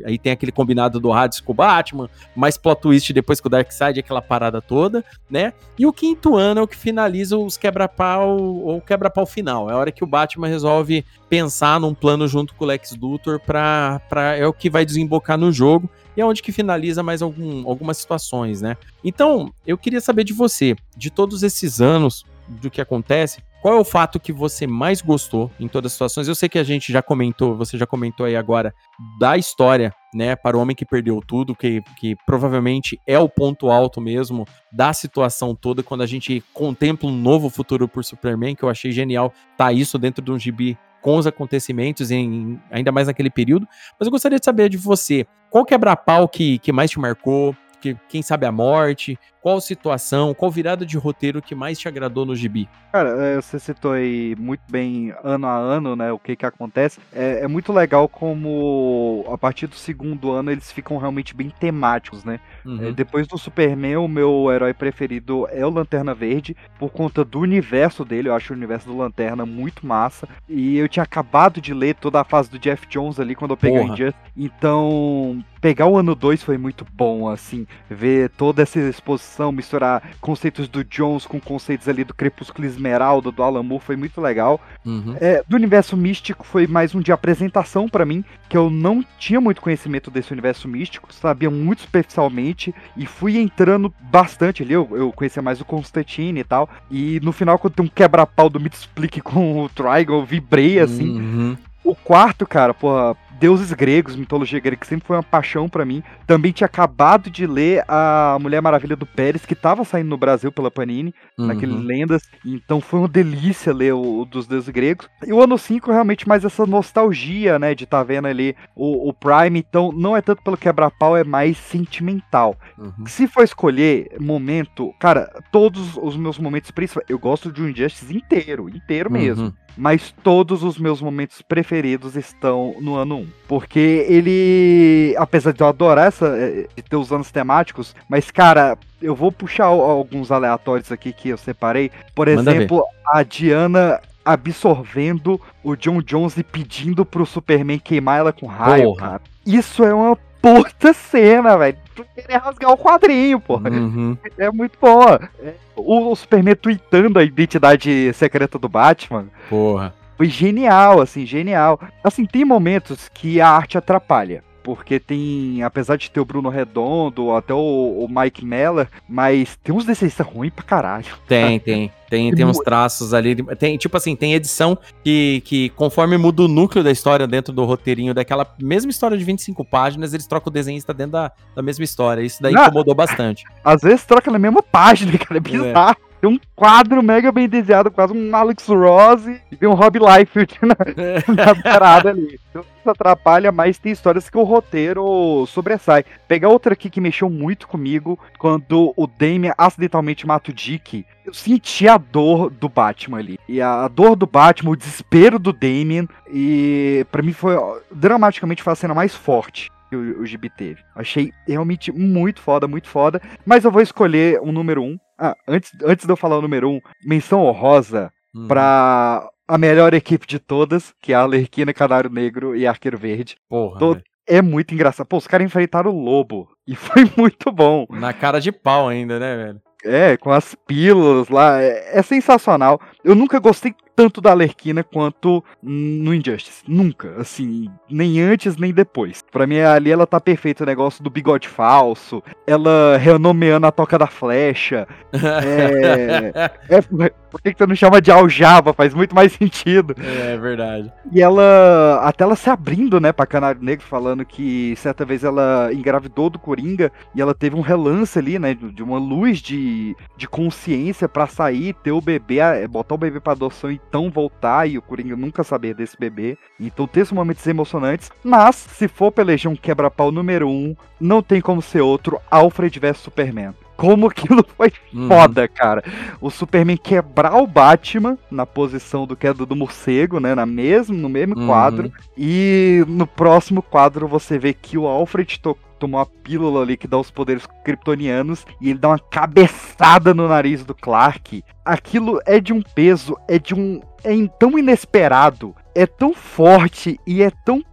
Aí tem aquele combinado do Hades com o Batman, mais plot twist depois com o Darkseid, aquela parada toda, né? E o quinto ano é o que finaliza os quebra-pau, ou quebra-pau final. É a hora que o Batman resolve pensar num plano junto com o Lex Luthor pra é o que vai desembocar no jogo e é onde que finaliza mais algum, algumas situações, né? Então, eu queria saber de você, de todos esses anos do que acontece, qual é o fato que você mais gostou em todas as situações? Eu sei que a gente já comentou, você já comentou aí agora da história, né, para o homem que perdeu tudo, que, que provavelmente é o ponto alto mesmo da situação toda quando a gente contempla um novo futuro por Superman, que eu achei genial tá isso dentro de um gibi com os acontecimentos, em, ainda mais naquele período. Mas eu gostaria de saber de você, qual quebra-pau que, que mais te marcou? Que, quem sabe a morte? Qual situação, qual virada de roteiro que mais te agradou no gibi? Cara, é, você citou aí muito bem ano a ano, né? O que que acontece. É, é, muito legal como a partir do segundo ano eles ficam realmente bem temáticos, né? Uhum. É, depois do Superman, o meu herói preferido é o Lanterna Verde, por conta do universo dele. Eu acho o universo do Lanterna muito massa. E eu tinha acabado de ler toda a fase do Jeff Jones ali quando eu peguei Porra. o Injustice. Então, pegar o ano 2 foi muito bom, assim, ver toda essa exposição misturar conceitos do Jones com conceitos ali do Crepúsculo Esmeralda, do Alan Moore, foi muito legal. Uhum. É, do universo místico foi mais um de apresentação para mim, que eu não tinha muito conhecimento desse universo místico, sabia muito superficialmente, e fui entrando bastante ali, eu, eu conhecia mais o Constantine e tal, e no final quando tem um quebra-pau do Mitsplick com o Trigon, eu vibrei assim. Uhum. O quarto, cara, porra, deuses gregos, mitologia grega, que sempre foi uma paixão para mim. Também tinha acabado de ler a Mulher Maravilha do Pérez, que tava saindo no Brasil pela Panini, uhum. naquele Lendas. Então foi uma delícia ler o, o, dos deuses gregos. E o ano 5 realmente mais essa nostalgia, né, de tá vendo ali o, o, Prime. Então não é tanto pelo quebra-pau, é mais sentimental. Uhum. Se for escolher momento, cara, todos os meus momentos principais, eu gosto de um Injustice inteiro, inteiro mesmo. Uhum mas todos os meus momentos preferidos estão no ano 1. Porque ele, apesar de eu adorar essa, de ter os anos temáticos, mas cara, eu vou puxar alguns aleatórios aqui que eu separei. Por Manda exemplo, ver. a Diana absorvendo o John Jones e pedindo pro Superman queimar ela com raio, Porra. cara. Isso é uma puta cena, velho. Tu querer rasgar o quadrinho, porra. Uhum. É muito bom. É, o, o Superman tweetando a identidade secreta do Batman. Porra. Foi genial, assim, genial. Assim, tem momentos que a arte atrapalha porque tem, apesar de ter o Bruno Redondo, até o, o Mike Meller, mas tem uns desenhistas ruins pra caralho. Tem, tem. Tem, tem uns traços ali. Tem, tipo assim, tem edição que, que, conforme muda o núcleo da história dentro do roteirinho daquela mesma história de 25 páginas, eles trocam o desenhista dentro da, da mesma história. Isso daí Não, incomodou bastante. Às vezes troca na mesma página, cara. É, é. bizarro. É. Tem um quadro mega bem desenhado, quase um Alex Rose, e tem um Rob Liefeld na, na parada ali. Então isso atrapalha, mas tem histórias que o roteiro sobressai. Pegar outra aqui que mexeu muito comigo, quando o Damien acidentalmente mata o Dick, eu senti a dor do Batman ali. E a, dor do Batman, o desespero do Damien, e para mim foi, dramaticamente, foi a cena mais forte que o, o Gibi teve. Achei realmente muito foda, muito foda. Mas eu vou escolher um número um. Ah, antes, antes de eu falar o número um, menção honrosa uhum. pra a melhor equipe de todas, que é a Alerquina, Canário Negro e Arqueiro Verde. Porra. Todo, é muito engraçado. Pô, os caras enfrentaram o lobo. E foi muito bom. Na cara de pau ainda, né, velho? É, com as pílulas lá. É, é sensacional. Eu nunca gostei tanto da Alerquina quanto no Injustice. Nunca, assim, nem antes nem depois. Para mim ali ela tá perfeita, o negócio do bigode falso, ela renomeando a toca da flecha. é, é, por que, que você não chama de aljava? Faz muito mais sentido. É, é, verdade. E ela, até ela se abrindo, né, pra Canário Negro, falando que certa vez ela engravidou do Coringa e ela teve um relance ali, né, de uma luz de, de consciência para sair, ter o bebê, botar o bebê pra adoção e então voltar e o Coringa nunca saber desse bebê. Então tem esses momentos emocionantes. Mas, se for pelejar um quebra-pau número um, não tem como ser outro Alfred vs Superman como aquilo foi uhum. foda, cara. O Superman quebrar o Batman na posição do queda do morcego, né? Na mesmo, no mesmo uhum. quadro. E no próximo quadro você vê que o Alfred tocou tomou uma pílula ali que dá os poderes kryptonianos e ele dá uma cabeçada no nariz do Clark. Aquilo é de um peso, é de um. É tão inesperado, é tão forte e é tão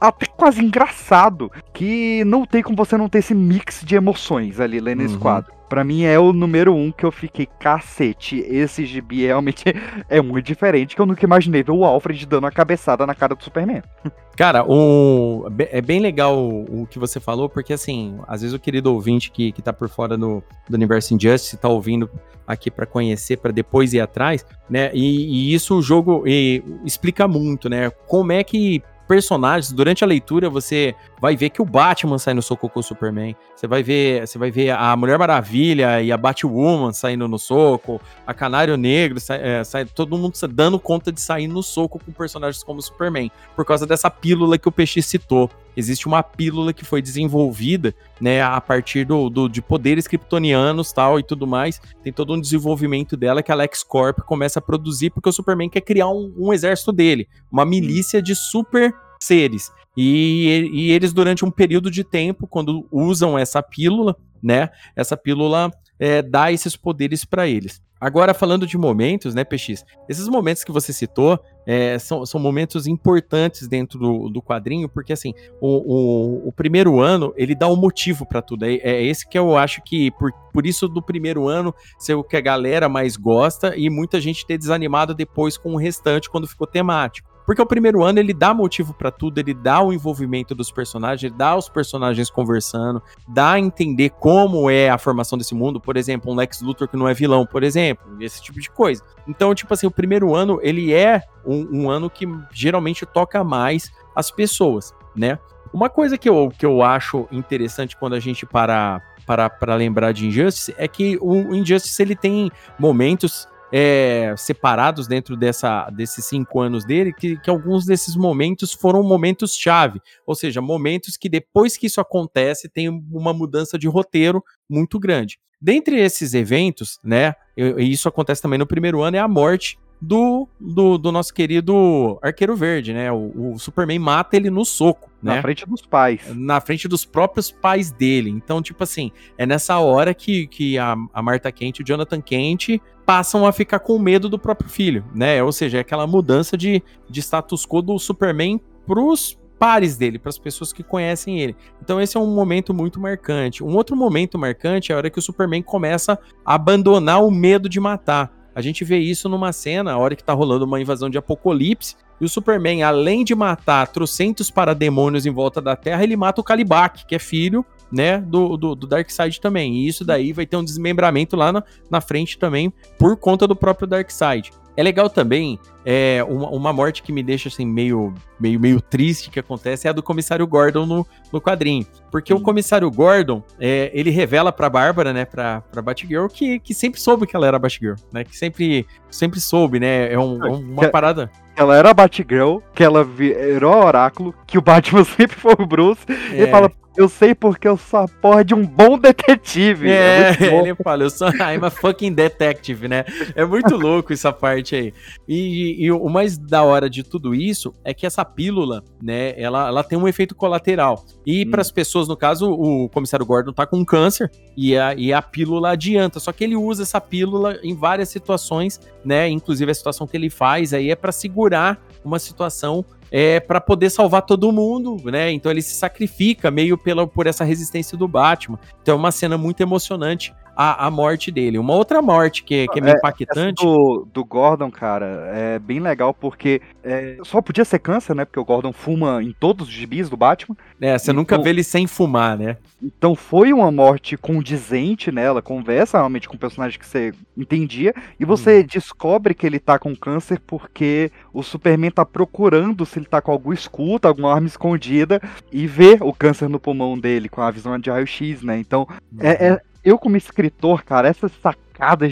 até quase engraçado que não tem como você não ter esse mix de emoções ali lendo uhum. esse quadro. Pra mim é o número um que eu fiquei, cacete, esse gibi realmente é muito diferente, que eu nunca imaginei ver o Alfred dando uma cabeçada na cara do Superman. Cara, o, é bem legal o, que você falou, porque assim, às vezes o querido ouvinte que, que tá por fora do, do universo Injustice tá ouvindo aqui para conhecer, para depois ir atrás, né? E, e isso o jogo e, explica muito, né? Como é que personagens, durante a leitura você vai ver que o Batman sai no soco com o Superman. Você vai ver, você vai ver a Mulher Maravilha e a Batwoman saindo no soco, a Canário Negro sai, é, todo mundo dando conta de sair no soco com personagens como o Superman, por causa dessa pílula que o Peixe citou. Existe uma pílula que foi desenvolvida, né, a partir do, do de poderes kryptonianos tal e tudo mais. Tem todo um desenvolvimento dela que a LexCorp começa a produzir porque o Superman quer criar um, um exército dele, uma milícia de super seres. E, e eles, durante um período de tempo, quando usam essa pílula, né? Essa pílula é, dá esses poderes para eles. Agora, falando de momentos, né, PX? Esses momentos que você citou é, são, são momentos importantes dentro do, do quadrinho, porque, assim, o, o, o primeiro ano, ele dá um motivo para tudo. É, é, esse que eu acho que, por, por isso do primeiro ano, ser o que a galera mais gosta e muita gente ter desanimado depois com o restante, quando ficou temático. Porque o primeiro ano ele dá motivo para tudo, ele dá o envolvimento dos personagens, ele dá os personagens conversando, dá a entender como é a formação desse mundo, por exemplo, um Lex Luthor que não é vilão, por exemplo, esse tipo de coisa. Então, tipo assim, o primeiro ano ele é um, um ano que geralmente toca mais as pessoas, né? Uma coisa que eu, que eu acho interessante quando a gente para para lembrar de Injustice é que o Injustice ele tem momentos é, separados dentro dessa, desses cinco anos dele, que, que alguns desses momentos foram momentos chave, ou seja, momentos que depois que isso acontece tem uma mudança de roteiro muito grande. Dentre esses eventos, né, e isso acontece também no primeiro ano, é a morte do, do, do, nosso querido Arqueiro Verde, né? O, o, Superman mata ele no soco, né? Na frente dos pais. Na frente dos próprios pais dele. Então, tipo assim, é nessa hora que, que a, a Marta Kent e o Jonathan Kent passam a ficar com medo do próprio filho, né? Ou seja, é aquela mudança de, de status quo do Superman pros pares dele, para as pessoas que conhecem ele. Então esse é um momento muito marcante. Um outro momento marcante é a hora que o Superman começa a abandonar o medo de matar. A gente vê isso numa cena, a hora que tá rolando uma invasão de apocalipse, e o Superman, além de matar trocentos parademônios em volta da Terra, ele mata o Kalibak, que é filho né, do, do, do Darkseid também. E isso daí vai ter um desmembramento lá na, na frente também, por conta do próprio Darkseid. É legal também, é, uma, uma, morte que me deixa assim meio, meio, meio triste que acontece é a do comissário Gordon no, no quadrinho. Porque o comissário Gordon, é, ele revela pra Bárbara, né, pra, pra Batgirl, que, que sempre soube que ela era Batgirl, né? Que sempre, sempre soube, né? É um, uma parada. Ela era a Batgirl, que ela virou oráculo, que o Batman sempre foi o Bruce. É. E fala, eu sei porque eu sou a porra de um bom detetive. É, é ele fala, eu sou I'm a fucking detective, né? É muito louco essa parte aí. E, e, o mais da hora de tudo isso é que essa pílula, né, ela, ela tem um efeito colateral. E hum. para as pessoas, no caso, o comissário Gordon tá com câncer e a, e a pílula adianta. Só que ele usa essa pílula em várias situações, né? Inclusive a situação que ele faz aí é para segurar uma situação é, para poder salvar todo mundo, né? Então ele se sacrifica meio pela, por essa resistência do Batman. Então é uma cena muito emocionante a, a morte dele. Uma outra morte que, que é meio é, impactante. Do, do Gordon, cara, é bem legal porque é, só podia ser câncer, né? Porque o Gordon fuma em todos os gibis do Batman. É, você então, nunca vê ele sem fumar, né? Então foi uma morte condizente, né? Ela conversa realmente com o personagem que você entendia. E você hum. descobre que ele tá com câncer porque o Superman tá procurando se ele tá com algum escuta, alguma arma escondida, e vê o câncer no pulmão dele com a visão de raio-x, né? Então, é, é uhum eu como escritor, cara, essas sacadas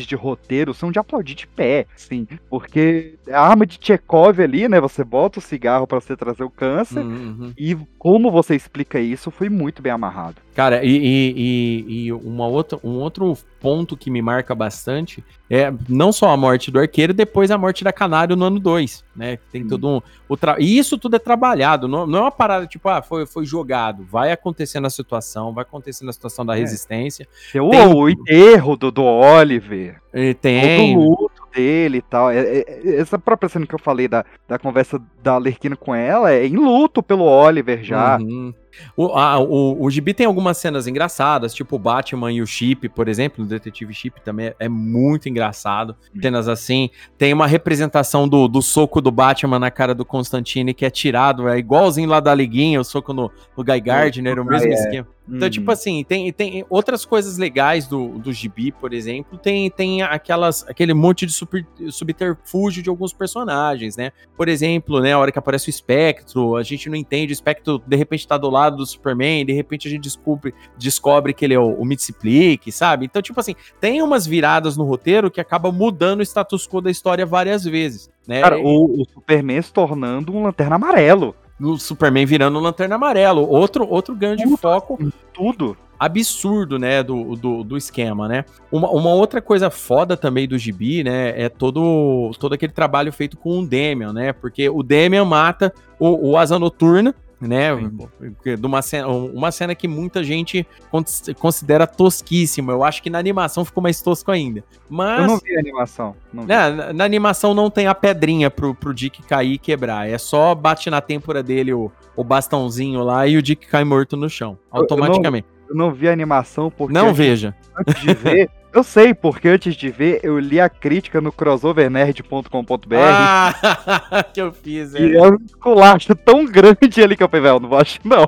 de roteiro são de aplaudir de pé, sim, porque a arma de Chekhov ali, né, você bota o cigarro para você trazer o câncer, uhum. e como você explica isso foi muito bem amarrado. Cara, e, e, e, uma outra, um outro ponto que me marca bastante é não só a morte do arqueiro, depois a morte da Canário no ano 2, né? Tem todo um. O tra... E isso tudo é trabalhado, não, não é uma parada tipo, ah, foi, foi jogado. Vai acontecer na situação, vai acontecer na situação da é. resistência. Tem, tem o, o enterro do, do Oliver. E tem. Todo luto dele e tal. É, é, essa própria cena que eu falei da, da conversa da Lerquina com ela é em luto pelo Oliver já. Uhum. O, a, o, o Gibi tem algumas cenas engraçadas, tipo o Batman e o Chip, por exemplo, o Detetive Chip também é, é muito engraçado. Hum. Cenas assim. Tem uma representação do, do soco do Batman na cara do Constantine que é tirado, é igualzinho lá da Liguinha, o soco no, no Guy Gardner, o mesmo ah, é. esquema. Então, tipo uhum. assim, tem, tem outras coisas legais do, do Gibi, por exemplo. Tem, tem aquelas, aquele monte de super, subterfúgio de alguns personagens, né? Por exemplo, né, a hora que aparece o Espectro, a gente não entende, o Espectro de repente tá do lado do Superman, de repente a gente descobre, descobre que ele é o, o Mitsiplique, sabe? Então, tipo assim, tem umas viradas no roteiro que acabam mudando o status quo da história várias vezes. Né? Cara, o, o Superman se tornando um lanterna amarelo no Superman virando Lanterna Amarelo. Outro, outro grande tudo, foco. Tudo. Absurdo, né, do, do, do, esquema, né? Uma, uma outra coisa foda também do Gibi, né, é todo, todo aquele trabalho feito com o Demian, né? Porque o Demian mata o, o Asa Noturna, né? De uma cena, uma cena que muita gente considera tosquíssima. Eu acho que na animação ficou mais tosco ainda. Mas. Eu não vi a animação. Vi. Na, na, animação não tem a pedrinha pro, pro Dick cair e quebrar. É só bate na têmpora dele o, o bastãozinho lá e o Dick cai morto no chão. Automaticamente. Eu não, eu não vi a animação porque. Não veja. Antes de ver. Eu sei, porque antes de ver, eu li a crítica no crossovernerd.com.br. Ah, que eu fiz, é. E é um colacho tão grande ali que eu falei, velho, não achar, não.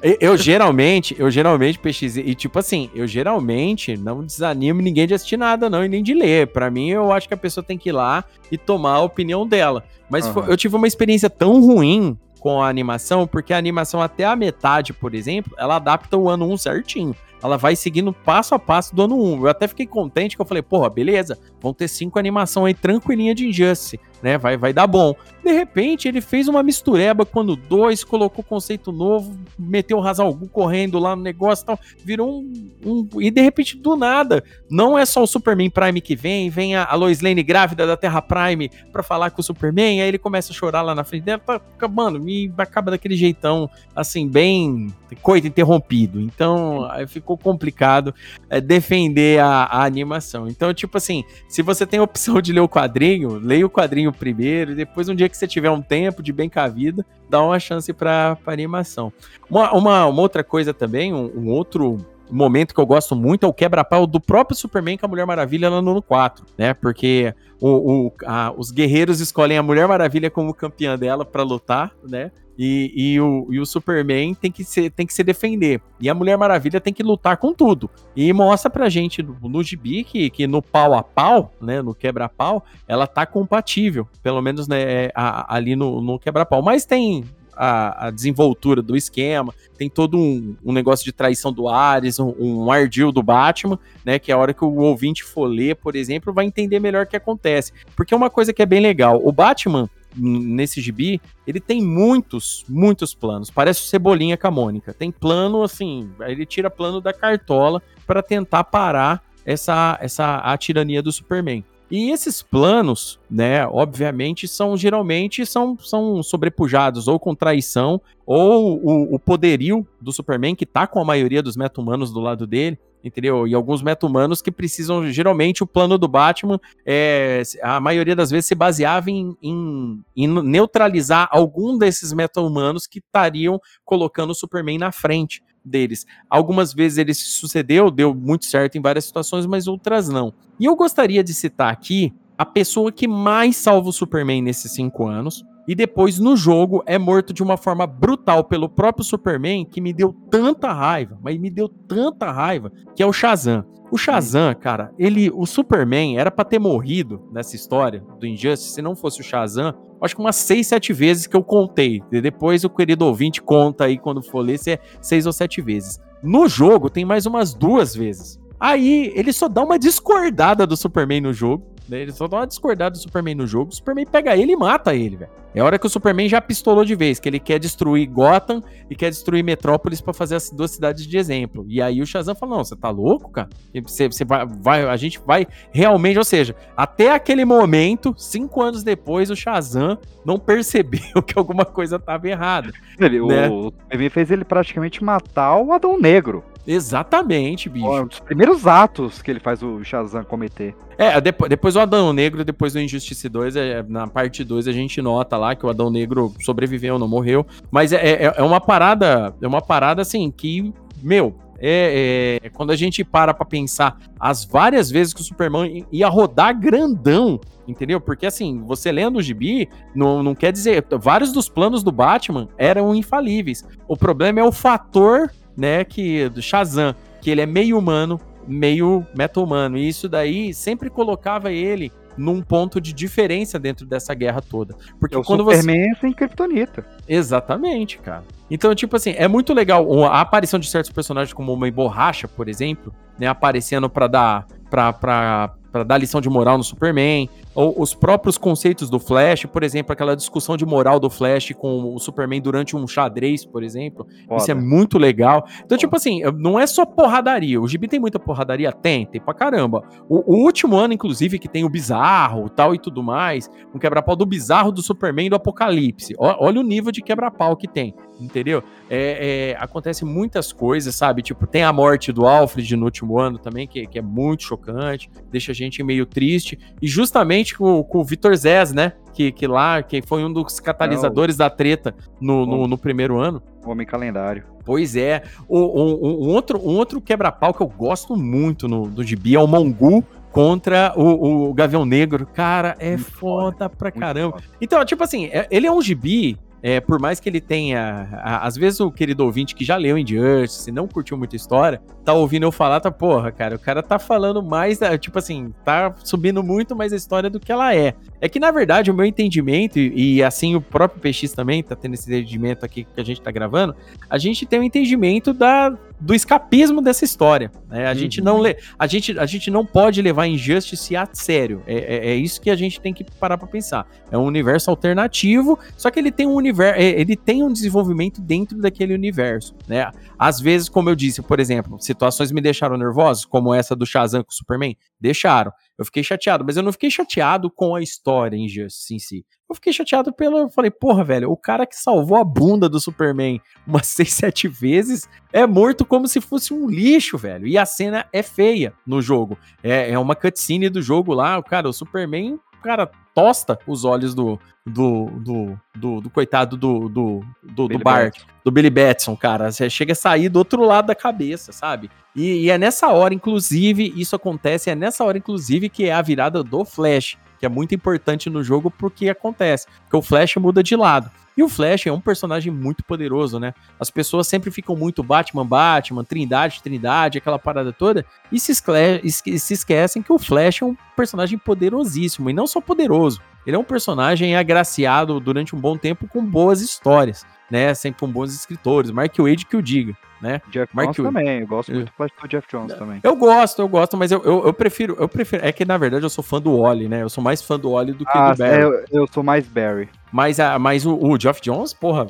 Eu, eu, geralmente, eu geralmente pesquisei, e tipo assim, eu geralmente não desanimo ninguém de assistir nada, não, e nem de ler. Pra mim, eu acho que a pessoa tem que ir lá e tomar a opinião dela. Mas uhum. eu tive uma experiência tão ruim com a animação, porque a animação até a metade, por exemplo, ela adapta o ano 1 certinho ela vai seguindo passo a passo do ano 1. Eu até fiquei contente que eu falei, porra, beleza, vão ter cinco animação aí tranquilinha de Injustice né? Vai, vai dar bom. De repente, ele fez uma mistureba quando dois, colocou conceito novo, meteu o Hazalgu correndo lá no negócio e tal, virou um, um, E de repente, do nada, não é só o Superman Prime que vem, vem a, Lois Lane grávida da Terra Prime pra falar com o Superman, aí ele começa a chorar lá na frente dela, tá, mano, e acaba daquele jeitão, assim, bem coito interrompido. Então, ficou complicado é, defender a, a animação. Então, tipo assim, se você tem a opção de ler o quadrinho, leia o quadrinho primeiro, e depois um dia que você tiver um tempo de bem com a vida, dá uma chance para animação. Uma, uma, uma, outra coisa também, um, um, outro momento que eu gosto muito é o quebra-pau do próprio Superman com a Mulher Maravilha lá no 4, né? Porque o, o a, os guerreiros escolhem a Mulher Maravilha como campeã dela para lutar, né? E, e, o, e o Superman tem que, se, tem que se defender. E a Mulher Maravilha tem que lutar com tudo. E mostra pra gente no, no gibi que, que no pau a pau, né? No quebra-pau, ela tá compatível. Pelo menos né, é, a, ali no, no quebra-pau. Mas tem a, a, desenvoltura do esquema, tem todo um, um negócio de traição do Ares, um, um, ardil do Batman, né? Que é a hora que o ouvinte for ler, por exemplo, vai entender melhor o que acontece. Porque uma coisa que é bem legal. O Batman, nesse gibi, ele tem muitos, muitos planos. Parece Cebolinha com a Mônica. Tem plano, assim, ele tira plano da cartola para tentar parar essa, essa a tirania do Superman. E esses planos, né, obviamente, são geralmente são, são sobrepujados ou com traição, ou o, o poderio do Superman, que tá com a maioria dos meta-humanos do lado dele, entendeu? E alguns meta-humanos que precisam, geralmente, o plano do Batman, é, a maioria das vezes se baseava em, em, em neutralizar algum desses meta-humanos que estariam colocando o Superman na frente deles. Algumas vezes ele se sucedeu, deu muito certo em várias situações, mas outras não. E eu gostaria de citar aqui a pessoa que mais salva o Superman nesses cinco anos. E depois, no jogo, é morto de uma forma brutal pelo próprio Superman, que me deu tanta raiva, mas me deu tanta raiva, que é o Shazam. O Shazam, cara, ele, o Superman era para ter morrido nessa história do Injustice, se não fosse o Shazam, acho que umas seis, sete vezes que eu contei. E depois o querido ouvinte conta aí quando for ler se é seis ou sete vezes. No jogo tem mais umas duas vezes. Aí ele só dá uma discordada do Superman no jogo. Né? Ele só dá uma discordada do Superman no jogo. O Superman pega ele e mata ele, velho. É a hora que o Superman já pistolou de vez, que ele quer destruir Gotham e quer destruir Metrópolis para fazer as duas cidades de exemplo. E aí o Shazam fala: Não, você tá louco, cara? Você, você vai, vai, a gente vai realmente, ou seja, até aquele momento, cinco anos depois, o Shazam não percebeu que alguma coisa tava errada. Ele, né? O Superman fez ele praticamente matar o Adão Negro. Exatamente, bicho. Um dos primeiros atos que ele faz o Shazam cometer. É, depois, depois o Adão Negro, depois do Injustice 2, é, na parte 2 a gente nota lá que o Adão Negro sobreviveu, não morreu. Mas é, é, é uma parada, é uma parada assim que, meu, é, é, quando a gente para pra pensar as várias vezes que o Superman ia rodar grandão, entendeu? Porque assim, você lendo o gibi, não, não quer dizer. Vários dos planos do Batman eram infalíveis. O problema é o fator né, que do Shazam, que ele é meio humano, meio meta-humano. E isso daí sempre colocava ele num ponto de diferença dentro dessa guerra toda. Porque é quando Superman você... sem Kryptonita. Exatamente, cara. Então, tipo assim, é muito legal a aparição de certos personagens como uma borracha, por exemplo, né, aparecendo para dar para dar lição de moral no Superman, os próprios conceitos do Flash, por exemplo, aquela discussão de moral do Flash com o Superman durante um xadrez, por exemplo. Foda. Isso é muito legal. Então, Foda. tipo assim, não é só porradaria. O Gibi tem muita porradaria? Tem, tem pra caramba. O, o último ano, inclusive, que tem o Bizarro tal e tudo mais, um quebra-pau do Bizarro do Superman do Apocalipse. olha o nível de quebra-pau que tem, entendeu? É, é, acontece muitas coisas, sabe? Tipo, tem a morte do Alfred no último ano também, que, que é muito chocante, deixa a gente meio triste. E justamente com, com o Vitor Zez, né? Que, que lá, que foi um dos catalisadores da treta no, no, no, primeiro ano. Homem Calendário. Pois é. O, um, um outro, um outro quebra-pau que eu gosto muito no, do Gibi é o Mongu contra o, o Gavião Negro. Cara, é muito foda, foda pra caramba. Foda. Então, tipo assim, é, ele é um gibi é, por mais que ele tenha. A, às vezes o querido ouvinte que já leu Injustice, não curtiu muito a história, tá ouvindo eu falar, tá, porra, cara, o cara tá falando mais, tipo assim, tá subindo muito mais a história do que ela é. É que, na verdade, o meu entendimento, e, e assim o próprio PX também tá tendo esse entendimento aqui que a gente tá gravando, a gente tem um entendimento da, do escapismo dessa história. Né? A, uhum. gente não lê, a, gente, a gente não pode levar Injustice a sério. É, é, é, isso que a gente tem que parar pra pensar. É um universo alternativo, só que ele tem um universo, é, ele tem um desenvolvimento dentro daquele universo. Né? Às vezes, como eu disse, por exemplo, situações me deixaram nervosos, como essa do Shazam com o Superman, deixaram. Eu fiquei chateado, mas eu não fiquei chateado com a história em si. Eu fiquei chateado pelo. Eu falei, porra, velho, o cara que salvou a bunda do Superman umas seis, sete vezes é morto como se fosse um lixo, velho. E a cena é feia no jogo. É, é uma cutscene do jogo lá, o cara, o Superman, cara tosta os olhos do, do, do, do, do coitado do, do, do, do Bart, do Billy Batson, cara. Você chega a sair do outro lado da cabeça, sabe? E, e é nessa hora, inclusive, isso acontece, é nessa hora, inclusive, que é a virada do Flash que é muito importante no jogo porque acontece, porque o Flash muda de lado. E o Flash é um personagem muito poderoso, né? As pessoas sempre ficam muito Batman, Batman, Trindade, Trindade, aquela parada toda, e se, se esquecem que o Flash é um personagem poderosíssimo, e não só poderoso, ele é um personagem agraciado durante um bom tempo com boas histórias, né? Sempre com bons escritores. Mark Wade que o diga, né? Jeff Mark Jones também, eu gosto muito do Jeff Jones também. Eu gosto, eu gosto, mas eu, eu, eu, prefiro, eu prefiro. É que na verdade eu sou fã do Wally, né? Eu sou mais fã do Wally do que ah, do Barry. É, eu, eu sou mais Barry. Mas, a, mas o, o Geoff Jones, porra,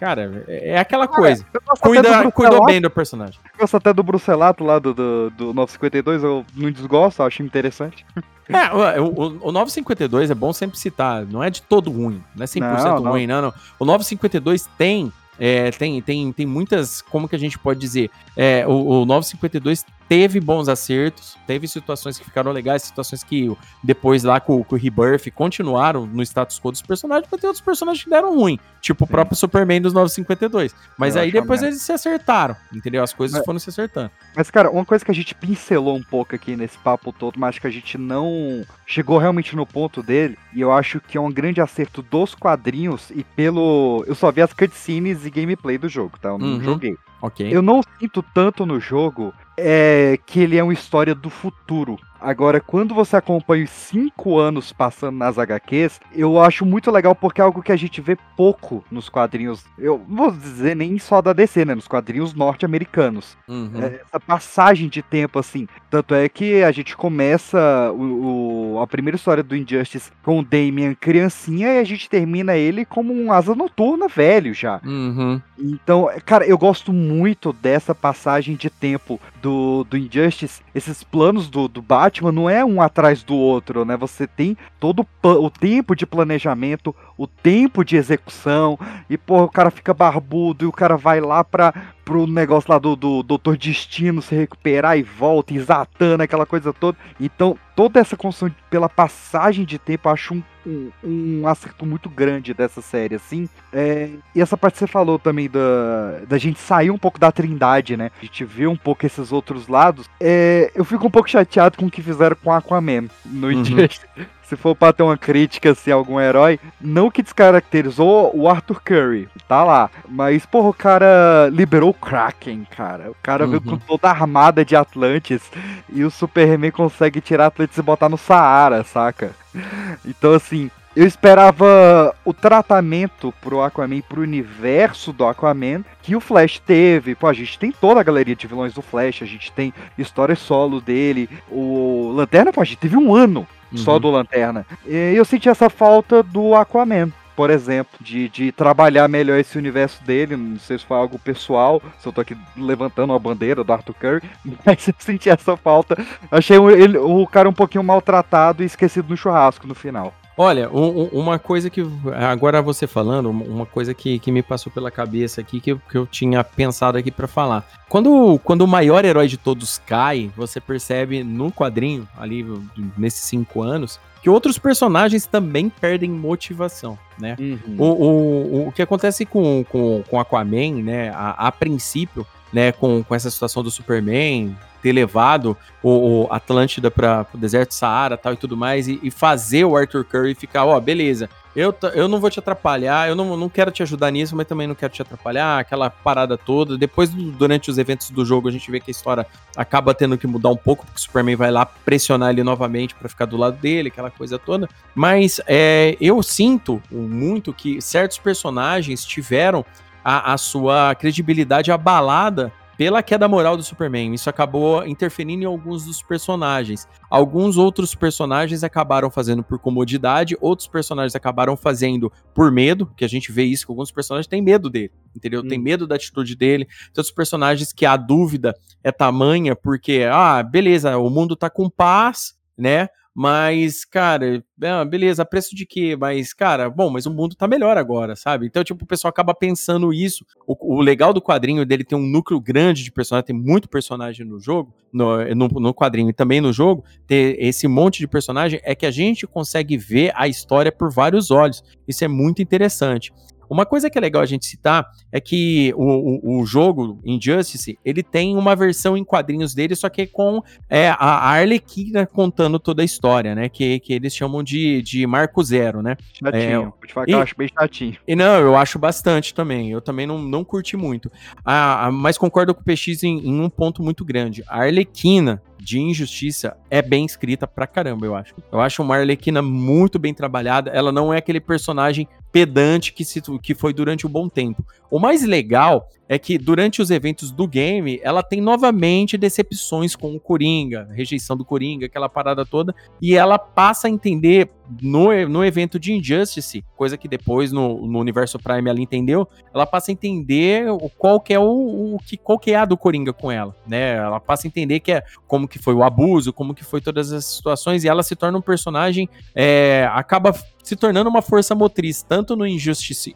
cara, é, é aquela coisa. Cuida, cuidou bem do personagem. Eu gosto até do Brucelato lá do, do, do 952, eu não desgosto, eu acho interessante. É, o, o, o 952 é bom sempre citar, não é de todo ruim, não é 100% não, ruim, não. não, não. O 952 tem é, tem, tem, tem muitas, como que a gente pode dizer? É, o, o 952 teve bons acertos, teve situações que ficaram legais, situações que depois lá com, com o Rebirth continuaram no status quo dos personagens, mas tem outros personagens que deram ruim, tipo Sim. o próprio Superman dos 952. Mas Eu aí depois eles se acertaram, entendeu? As coisas mas, foram se acertando. Mas, cara, uma coisa que a gente pincelou um pouco aqui nesse papo todo, mas acho que a gente não chegou realmente no ponto dele, e eu acho que é um grande acerto dos quadrinhos e pelo. Eu só vi as cutscenes e gameplay do jogo, tá? Eu não uhum. joguei. Eu não sinto tanto no jogo é que ele é uma história do futuro. Agora, quando você acompanha os cinco anos passando nas HQs, eu acho muito legal porque é algo que a gente vê pouco nos quadrinhos. Eu não vou dizer nem só da DC, né? Nos quadrinhos norte-americanos. Uhum. É, essa passagem de tempo, assim. Tanto é que a gente começa o, o, a primeira história do Injustice com o Damian criancinha e a gente termina ele como um asa noturna velho já. Uhum. Então, cara, eu gosto muito dessa passagem de tempo do, do Injustice. Esses planos do, do Batman Batman não é um atrás do outro, né? Você tem todo o tempo de planejamento, o tempo de execução, e pô, o cara fica barbudo e o cara vai lá pra, pro negócio lá do, do Doutor Destino se recuperar e volta, e Zatanna, aquela coisa toda. Então, toda essa construção pela passagem de tempo, eu acho um, um, um acerto muito grande dessa série, assim. É, e essa parte que você falou também da, da gente sair um pouco da trindade, né? A gente vê um pouco esses outros lados. É, eu fico um pouco chateado com o que fizeram com Aquaman no uhum. Se for pra ter uma crítica assim, algum herói, não que descaracterizou o Arthur Curry, tá lá. Mas, porra, o cara liberou o Kraken, cara. O cara uhum. veio com uhum. toda a armada de Atlantis e o Superman consegue tirar Atlantis e botar no Saara, saca? Então, assim, eu esperava o tratamento pro Aquaman, pro universo do Aquaman, que o Flash teve. Pô, a gente tem toda a galeria de vilões do Flash, a gente tem história solo dele. O Lanterna, pô, a gente teve um ano uhum. só do Lanterna. E eu senti essa falta do Aquaman por exemplo, de, de trabalhar melhor esse universo dele. Não sei se foi algo pessoal, se eu tô aqui levantando a bandeira do Arthur Curry, mas eu senti essa falta. Achei ele, o cara um pouquinho maltratado e esquecido no churrasco no final. Olha, um, uma coisa que. Agora você falando, uma coisa que, que me passou pela cabeça aqui, que eu, que eu tinha pensado aqui para falar. Quando, quando o maior herói de todos cai, você percebe no quadrinho, ali nesses cinco anos, que outros personagens também perdem motivação, né? Uhum. O, o, o que acontece com, com, com Aquaman, né, a, a princípio, né, com, com essa situação do Superman, ter levado o, o Atlântida para o deserto Saara tal e tudo mais, e, e fazer o Arthur Curry ficar, ó, oh, beleza, eu, eu não vou te atrapalhar, eu não, não quero te ajudar nisso, mas também não quero te atrapalhar, aquela parada toda. Depois, durante os eventos do jogo, a gente vê que a história acaba tendo que mudar um pouco, porque o Superman vai lá pressionar ele novamente para ficar do lado dele, aquela coisa toda. Mas é, eu sinto muito que certos personagens tiveram a, a sua credibilidade abalada pela queda moral do Superman. Isso acabou interferindo em alguns dos personagens. Alguns outros personagens acabaram fazendo por comodidade, outros personagens acabaram fazendo por medo, que a gente vê isso, que alguns personagens têm medo dele, entendeu? Hum. Tem medo da atitude dele. Tem outros personagens que a dúvida é tamanha, porque, ah, beleza, o mundo tá com paz, né? Mas, cara, é, beleza, preço de quê? Mas, cara, bom, mas o mundo tá melhor agora, sabe? Então, tipo, o pessoal acaba pensando isso. O, o legal do quadrinho dele tem um núcleo grande de personagem, tem muito personagem no jogo, no, no, no, quadrinho e também no jogo, ter esse monte de personagem, é que a gente consegue ver a história por vários olhos. Isso é muito interessante. Uma coisa que é legal a gente citar é que o, o, o jogo Injustice, ele tem uma versão em quadrinhos dele, só que com é, a Arlequina contando toda a história, né? Que, que eles chamam de, de Marco Zero, né? Chatinho, é, falar que eu acho bem chatinho. E não, eu acho bastante também. Eu também não, não curti muito. Ah, mas concordo com o PX em, em um ponto muito grande. A Arlequina, de injustiça é bem escrita pra caramba, eu acho. Eu acho uma Arlequina muito bem trabalhada. Ela não é aquele personagem pedante que, se, que foi durante um bom tempo. O mais legal é que durante os eventos do game, ela tem novamente decepções com o Coringa, rejeição do Coringa, aquela parada toda, e ela passa a entender no, no evento de Injustice, coisa que depois no, no universo Prime ela entendeu, ela passa a entender o, qual que é o, o que qual que é a do Coringa com ela, né? Ela passa a entender que é como que foi o abuso, como que foi todas as situações, e ela se torna um personagem, é, acaba se tornando uma força motriz, tanto no Injustice,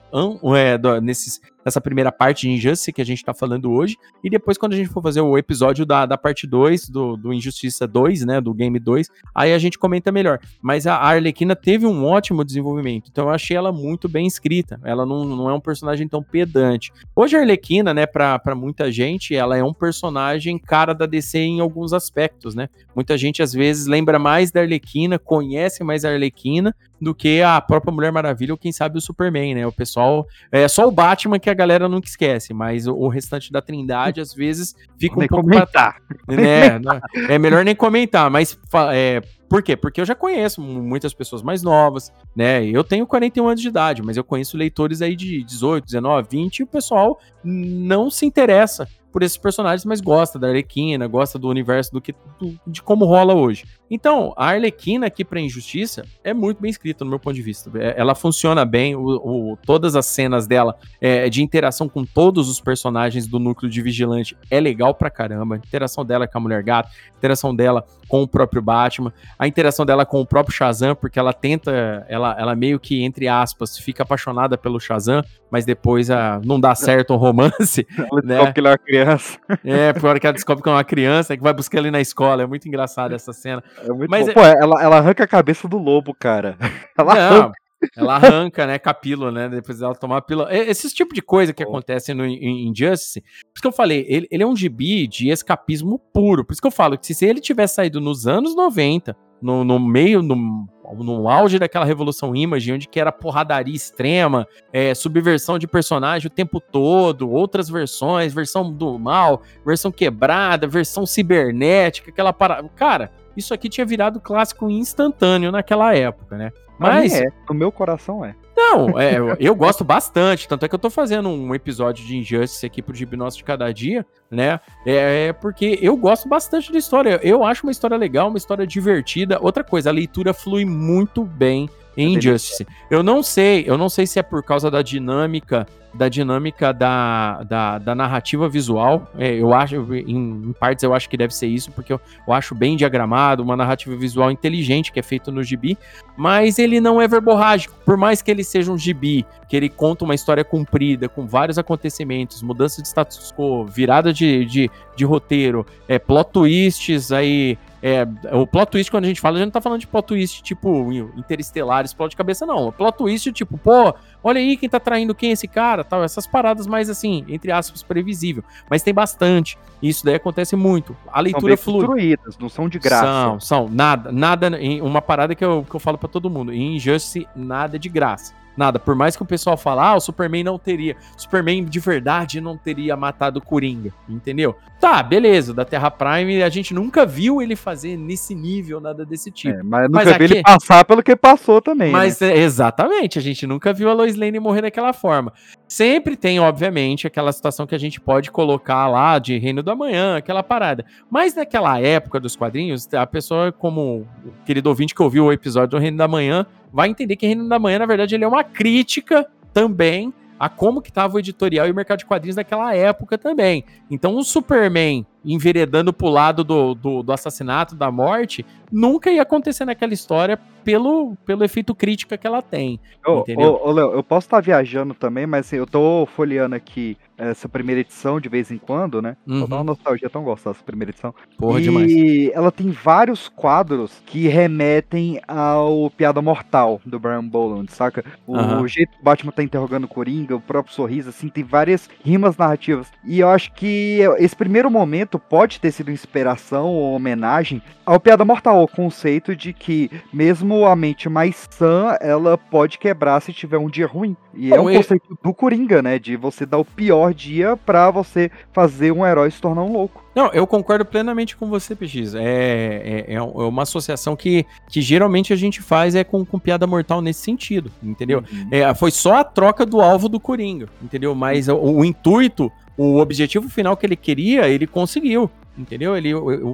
é, nesses, nessa primeira parte de Injustice que a gente tá falando hoje, e depois quando a gente for fazer o episódio da, da parte 2, do, do Injustiça 2, né, do Game 2, aí a gente comenta melhor. Mas a Arlequina teve um ótimo desenvolvimento, então eu achei ela muito bem escrita, ela não, não é um personagem tão pedante. Hoje a Arlequina, né, pra, pra muita gente, ela é um personagem cara da DC em alguns aspectos, né, muita gente às vezes lembra mais da Arlequina, conhece mais a Arlequina, do que a própria Mulher Maravilha ou quem sabe o Superman, né? O pessoal. É só o Batman que a galera nunca esquece, mas o, o restante da Trindade às vezes fica um nem pouco. Comentar. Pra, né? é melhor nem comentar, mas é, por quê? Porque eu já conheço muitas pessoas mais novas, né? Eu tenho 41 anos de idade, mas eu conheço leitores aí de 18, 19, 20 e o pessoal não se interessa por esses personagens, mas gosta da Arlequina, gosta do universo do que do, de como rola hoje. Então, a Arlequina aqui para Injustiça é muito bem escrita no meu ponto de vista. É, ela funciona bem, o, o, todas as cenas dela é, de interação com todos os personagens do núcleo de Vigilante é legal pra caramba. A interação dela com a Mulher Gata, a interação dela com o próprio Batman, a interação dela com o próprio Shazam, porque ela tenta, ela, ela meio que, entre aspas, fica apaixonada pelo Shazam, mas depois ah, não dá certo o romance. Ela né? que ele é criança. É, pior que ela descobre que é uma criança, que vai buscar ele na escola. É muito engraçado essa cena. É muito Mas, bom. Pô, ela, ela arranca a cabeça do lobo, cara. Ela não, arranca. Ela arranca, né, com a pílula, né? Depois dela tomar a pílula. Esse tipo de coisa que oh. acontece no Injustice. Por isso que eu falei, ele, ele é um gibi de escapismo puro. Por isso que eu falo que se ele tivesse saído nos anos 90, no, no meio, no, no auge daquela revolução Image, onde que era porradaria extrema, é, subversão de personagem o tempo todo, outras versões, versão do mal, versão quebrada, versão cibernética, aquela parada. Cara, isso aqui tinha virado clássico instantâneo naquela época, né? Mas. É, no meu coração é. Não, é, eu gosto bastante. Tanto é que eu tô fazendo um episódio de Injustice aqui pro Gibnoss de cada dia, né? É, é porque eu gosto bastante da história. Eu acho uma história legal, uma história divertida. Outra coisa, a leitura flui muito bem em Injustice. Eu não sei, eu não sei se é por causa da dinâmica da dinâmica da, da, da narrativa visual. É, eu acho, em, em, partes, eu acho que deve ser isso, porque eu, eu, acho bem diagramado, uma narrativa visual inteligente que é feito no gibi, mas ele não é verborrágico. Por mais que ele seja um gibi, que ele conta uma história comprida, com vários acontecimentos, mudança de status quo, virada de, de, de roteiro, é, plot twists aí é, o plot twist, quando a gente fala, a gente não tá falando de plot twist tipo interestelar, explode de cabeça, não. Plot twist, tipo, pô, olha aí quem tá traindo quem esse cara, tal. Essas paradas mais assim, entre aspas, previsível. Mas tem bastante. Isso daí acontece muito. A leitura flui. construídas, não são de graça. São, são. Nada, nada. Uma parada que eu, que eu falo para todo mundo. Em Injustice, nada de graça. Nada. Por mais que o pessoal fale, ah, o Superman não teria. Superman de verdade não teria matado o Coringa. Entendeu? Tá, beleza. Da Terra Prime, a gente nunca viu ele fazer nesse nível nada desse tipo. É, mas nunca mas viu aqui... ele passar pelo que passou também. Mas né? é, exatamente, a gente nunca viu a Lois Lane morrer daquela forma. Sempre tem, obviamente, aquela situação que a gente pode colocar lá de Reino do Amanhã, aquela parada. Mas naquela época dos quadrinhos, a pessoa, como o querido ouvinte que ouviu o episódio do Reino da Manhã, vai entender que Reino da Manhã, na verdade, ele é uma crítica também a como que estava o editorial e o mercado de quadrinhos naquela época também. Então o Superman enveredando pro lado do, do, do, assassinato, da morte, nunca ia acontecer naquela história pelo, pelo efeito crítica que ela tem. Ô, ô, ô Léo, eu posso estar viajando também, mas assim, eu tô folheando aqui essa primeira edição de vez em quando, né? Uhum. Dar uma nostalgia tão gostosa essa primeira edição. Porra, e demais. E ela tem vários quadros que remetem ao Piada Mortal do Brian Boland, saca? O, uhum. o jeito que o Batman tá interrogando o Coringa, o próprio sorriso, assim, tem várias rimas narrativas. E eu acho que esse primeiro momento pode ter sido inspiração ou homenagem ao Piada Mortal, o conceito de que mesmo a mente mais sã, ela pode quebrar se tiver um dia ruim. E é um conceito do Coringa, né? De você dar o pior dia para você fazer um herói se tornar um louco. Não, eu concordo plenamente com você, PX. É, é, é, é uma associação que, que geralmente a gente faz é com, com piada mortal nesse sentido, entendeu? Uhum. É, foi só a troca do alvo do Coringa, entendeu? Mas o, o intuito, o objetivo final que ele queria, ele conseguiu, entendeu? Ele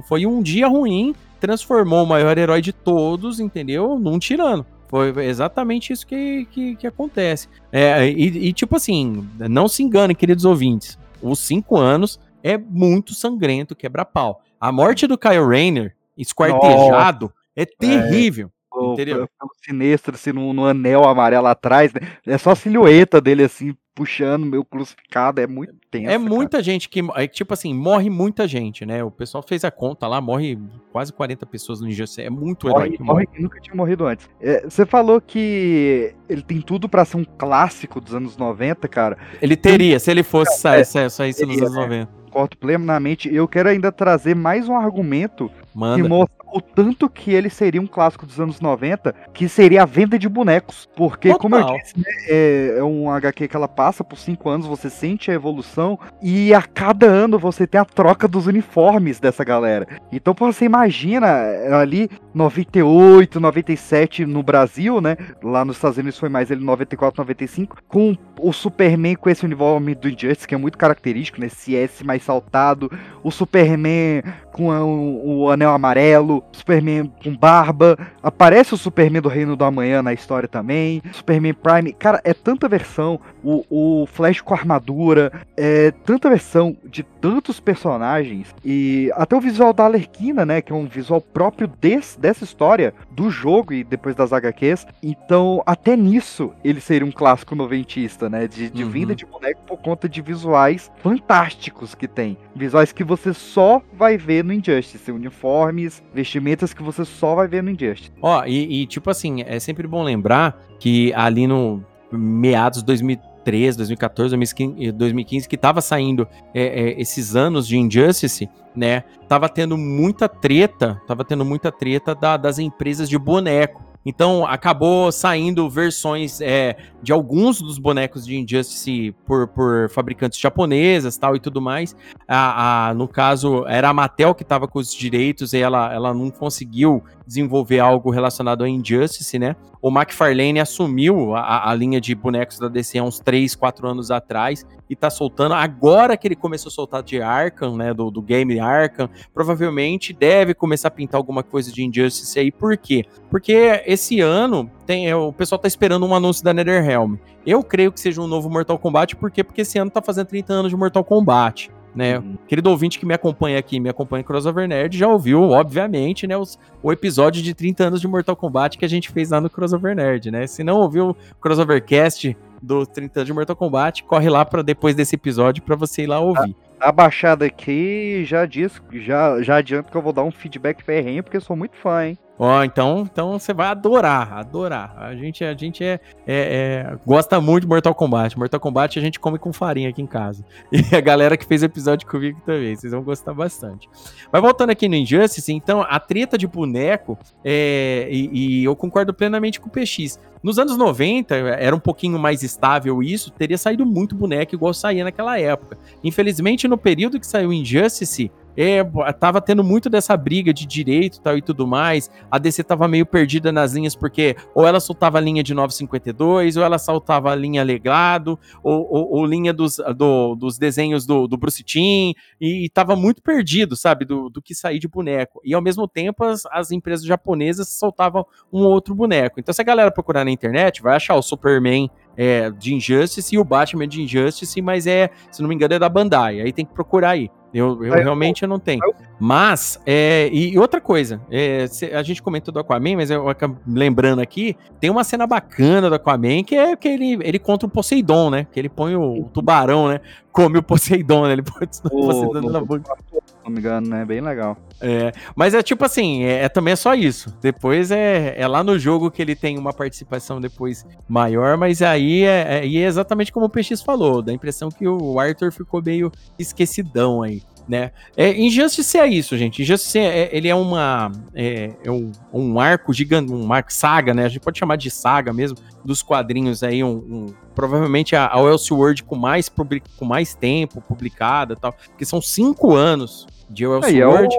foi um dia ruim, transformou o maior herói de todos, entendeu? Num tirano. Foi exatamente isso que, que, que acontece. É, e, e, tipo assim, não se enganem, queridos ouvintes. Os cinco anos é muito sangrento, quebra-pau. A morte do Kyle Rayner, esquartejado, é, é terrível. É, entendeu? sinistro, assim, no, no, anel amarelo atrás, né? É só a silhueta dele, assim, puxando, meu crucificado, é muito tenso. É muita cara. gente que, é, tipo assim, morre muita gente, né? O pessoal fez a conta lá, morre quase 40 pessoas no Ninja É muito morre, herói que morre. morre. nunca tinha morrido antes. É, você falou que ele tem tudo para ser um clássico dos anos 90, cara. Ele teria, se ele fosse sair, sair, sair nos anos 90. Concordo plenamente. Eu quero ainda trazer mais um argumento Manda. que mostra o tanto que ele seria um clássico dos anos 90, que seria a venda de bonecos. Porque, Total. como eu disse, né, é, é, um HQ que ela passa por cinco anos, você sente a evolução, e a cada ano você tem a troca dos uniformes dessa galera. Então, você imagina é, ali 98, 97 no Brasil, né? Lá nos Estados Unidos foi mais ele 94, 95, com o Superman com esse uniforme do Injustice, que é muito característico, né? Esse S mais saltado, o Superman com o, o anel amarelo, Superman com barba, aparece o Superman do Reino do Amanhã na história também, Superman Prime, cara, é tanta versão, o, o Flash com armadura, é tanta versão de tantos personagens, e até o visual da Alerquina, né, que é um visual próprio desse, dessa história, do jogo e depois das HQs, então até nisso ele seria um clássico noventista, né, de, de uhum. vinda de boneco por conta de visuais fantásticos que tem, visuais que você só vai ver no Injustice. Uniformes, vestimentas que você só vai ver no Injustice. Ó, e, e tipo assim, é sempre bom lembrar que ali no meados de 2013, 2014, 2015, 2015 que tava saindo é, é, esses anos de Injustice, né? Tava tendo muita treta, tava tendo muita treta da, das empresas de boneco. Então acabou saindo versões é, de alguns dos bonecos de Injustice por, por fabricantes japonesas tal e tudo mais. A, a, no caso, era a Mattel que estava com os direitos e ela, ela não conseguiu desenvolver algo relacionado a Injustice, né? O McFarlane assumiu a, a, linha de bonecos da DC há uns 3, 4 anos atrás e tá soltando. Agora que ele começou a soltar de Arkham, né? Do, do game Arkham, provavelmente deve começar a pintar alguma coisa de Injustice aí. Por quê? Porque esse ano tem, é, o pessoal tá esperando um anúncio da NetherRealm. Eu creio que seja um novo Mortal Kombat, por quê? Porque esse ano tá fazendo 30 anos de Mortal Kombat né? Uhum. Querido ouvinte que me acompanha aqui, me acompanha em Crossover Nerd, já ouviu, obviamente, né, os, o episódio de 30 anos de Mortal Kombat que a gente fez lá no Crossover Nerd, né? Se não ouviu o Crossovercast do 30 anos de Mortal Kombat, corre lá para depois desse episódio para você ir lá ouvir. A, baixada aqui já diz, já, já adianto que eu vou dar um feedback ferrenho, porque eu sou muito fã, hein? Ó, então, então você vai adorar, adorar. A gente, a gente é, é, é, gosta muito de Mortal Kombat. Mortal Kombat a gente come com farinha aqui em casa. E a galera que fez o episódio comigo também, vocês vão gostar bastante. Mas voltando aqui no Injustice, então, a treta de boneco, é, e, e eu concordo plenamente com o PX. Nos anos 90, era um pouquinho mais estável isso, teria saído muito boneco igual saía naquela época. Infelizmente, no período que saiu Injustice, é, tava tendo muito dessa briga de direito tal e tudo mais. A DC tava meio perdida nas linhas, porque ou ela soltava a linha de 952, ou ela soltava a linha legado, ou, ou, ou linha dos, do, dos desenhos do, do Bruce e, e tava muito perdido, sabe, do, do que sair de boneco. E ao mesmo tempo, as, as empresas japonesas soltavam um outro boneco. Então, se a galera procurar na internet, vai achar o Superman é, de Injustice e o Batman de Injustice, mas é, se não me engano, é da Bandai. Aí tem que procurar aí. Eu, eu realmente eu não tenho. Mas, é, e outra coisa, é, a gente comentou do Aquaman, mas eu lembrando aqui, tem uma cena bacana do Aquaman que é que ele, ele contra o Poseidon, né? Que ele põe o, o tubarão, né? Come o Poseidon, né? Ele põe o Poseidon na boca. Se não me engano, né? Bem legal. É, mas é tipo assim, é, é, também é só isso. Depois é, é lá no jogo que ele tem uma participação depois maior, mas aí é, é, é exatamente como o PX falou, dá a impressão que o Arthur ficou meio esquecidão aí né? É, Injustice é isso, gente. Injustice é, ele é uma é, é um, um, arco gigante, um arco saga, né? A gente pode chamar de saga mesmo dos quadrinhos aí, um, um provavelmente a, a Elseworld com mais com mais tempo publicada, tal, que são cinco anos Elseworld.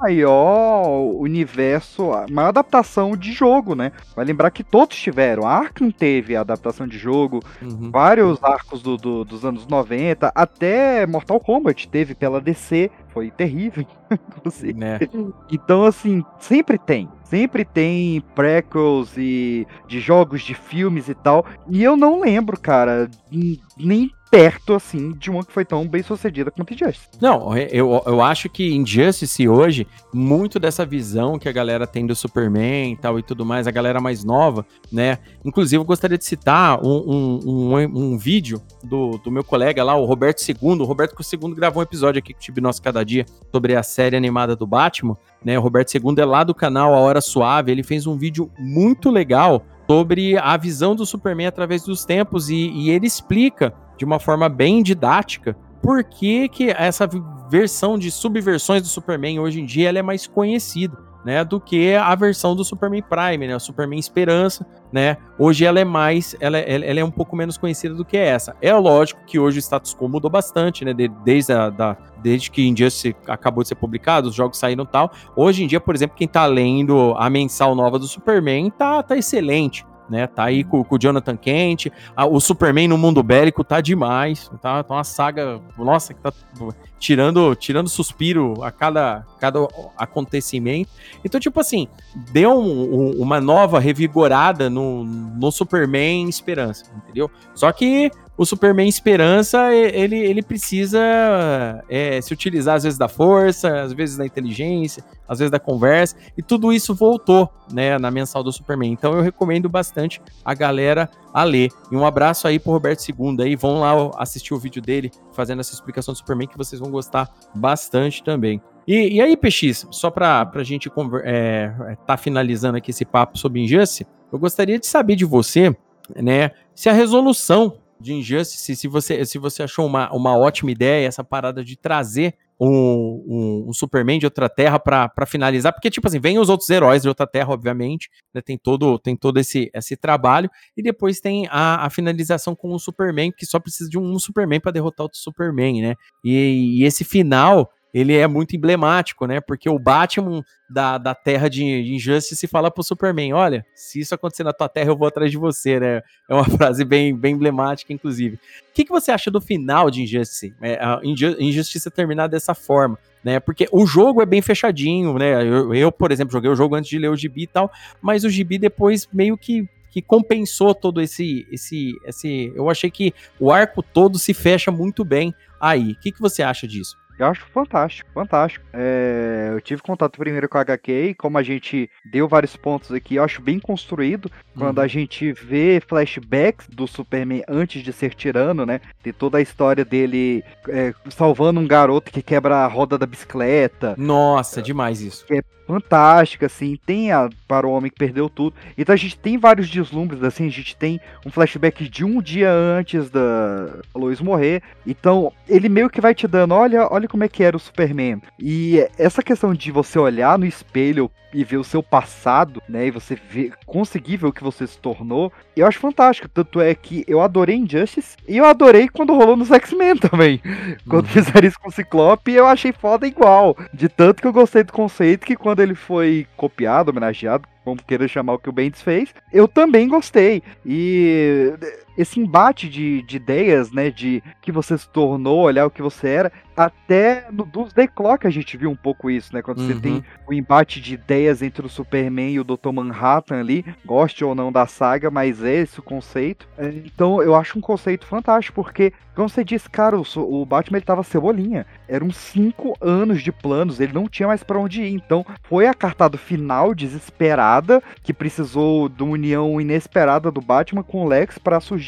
Aí é o maior universo, a maior adaptação de jogo, né? Vai lembrar que todos tiveram. A Arkham teve a adaptação de jogo, uhum. vários arcos do, do, dos anos 90, até Mortal Kombat teve pela DC, foi terrível, inclusive. Né? Então, assim, sempre tem. Sempre tem prequels e de jogos, de filmes e tal. E eu não lembro, cara, nem perto, assim, de uma que foi tão bem sucedida quanto Injustice. Não, eu, eu acho que Injustice hoje, muito dessa visão que a galera tem do Superman e tal e tudo mais, a galera mais nova, né? Inclusive, eu gostaria de citar um, um, um, um vídeo do, do meu colega lá, o Roberto II. O Roberto II gravou um episódio aqui com o Tibi Nosso Cada Dia sobre a série animada do Batman, né? O Roberto II é lá do canal A Hora Suave, ele fez um vídeo muito legal sobre a visão do Superman através dos tempos e, e ele explica de uma forma bem didática por que, que essa versão de subversões do Superman hoje em dia ela é mais conhecida. Né, do que a versão do Superman Prime, né, o Superman Esperança, né, hoje ela é mais, ela, ela, é um pouco menos conhecida do que essa. É lógico que hoje o status quo mudou bastante, né, desde, a, da, desde que Injustice acabou de ser publicado, os jogos saíram e tal. Hoje em dia, por exemplo, quem tá lendo a mensal nova do Superman tá, tá excelente, né? Tá aí com, com o Jonathan Kent, a, o Superman no mundo bélico tá demais, tá, tá uma saga, nossa, que tá tirando, tirando suspiro a cada, cada acontecimento. Então, tipo assim, deu um, um, uma nova revigorada no, no Superman Esperança, entendeu? Só que o Superman Esperança, ele, ele precisa é, se utilizar às vezes da força, às vezes da inteligência, às vezes da conversa, e tudo isso voltou, né, na mensal do Superman. Então eu recomendo bastante a galera a ler. E um abraço aí pro Roberto II aí, vão lá assistir o vídeo dele fazendo essa explicação do Superman que vocês vão gostar bastante também. E, e aí, PX, só pra, pra gente é, tá finalizando aqui esse papo sobre Injustice, eu gostaria de saber de você, né, se a resolução de Injustice, se você, se você achou uma, uma ótima ideia, essa parada de trazer um, um, um Superman de outra terra para finalizar, porque, tipo assim, vem os outros heróis de outra terra, obviamente, né, tem todo, tem todo esse, esse trabalho, e depois tem a, a finalização com o Superman, que só precisa de um, Superman para derrotar outro Superman, né? E, e esse final ele é muito emblemático, né? Porque o Batman da, da Terra de, Injustice fala pro Superman: olha, se isso acontecer na tua terra, eu vou atrás de você, né? É uma frase bem, bem emblemática, inclusive. O que, que você acha do final de Injustice? É, a terminar dessa forma, né? Porque o jogo é bem fechadinho, né? Eu, eu, por exemplo, joguei o jogo antes de ler o gibi e tal, mas o gibi depois meio que que compensou todo esse, esse, esse. Eu achei que o arco todo se fecha muito bem aí. O que, que você acha disso? Eu acho fantástico, fantástico. É, eu tive contato primeiro com a HQ e como a gente deu vários pontos aqui, eu acho bem construído. Quando uhum. a gente vê flashbacks do Superman antes de ser tirano, né? Tem toda a história dele é, salvando um garoto que quebra a roda da bicicleta. Nossa, é demais isso. É fantástica, assim, tem a para o homem que perdeu tudo. Então a gente tem vários deslumbres, assim, a gente tem um flashback de um dia antes da Lois morrer. Então, ele meio que vai te dando, olha, olha como é que era o Superman. E essa questão de você olhar no espelho e ver o seu passado, né, e você ver, conseguir ver o que você se tornou, eu acho fantástico. Tanto é que eu adorei Injustice e eu adorei quando rolou nos X-Men também. Quando uhum. fizeram isso com o Ciclope, eu achei foda igual. De tanto que eu gostei do conceito que quando ele foi copiado, homenageado, como queira chamar o que o Bendis fez, eu também gostei. E esse embate de, de ideias, né, de que você se tornou, olhar o que você era, até no Doomsday Clock a gente viu um pouco isso, né? Quando uhum. você tem uhum. o embate de ideias entre o Superman e o Dr. Manhattan ali, goste ou não da saga, mas é esse o conceito. É, então eu acho um conceito fantástico, porque, como você disse, cara, o, o Batman ele tava cebolinha. Eram cinco anos de planos, ele não tinha mais para onde ir. Então foi a cartada final desesperada, que precisou de uma união inesperada do Batman com o Lex para surgir,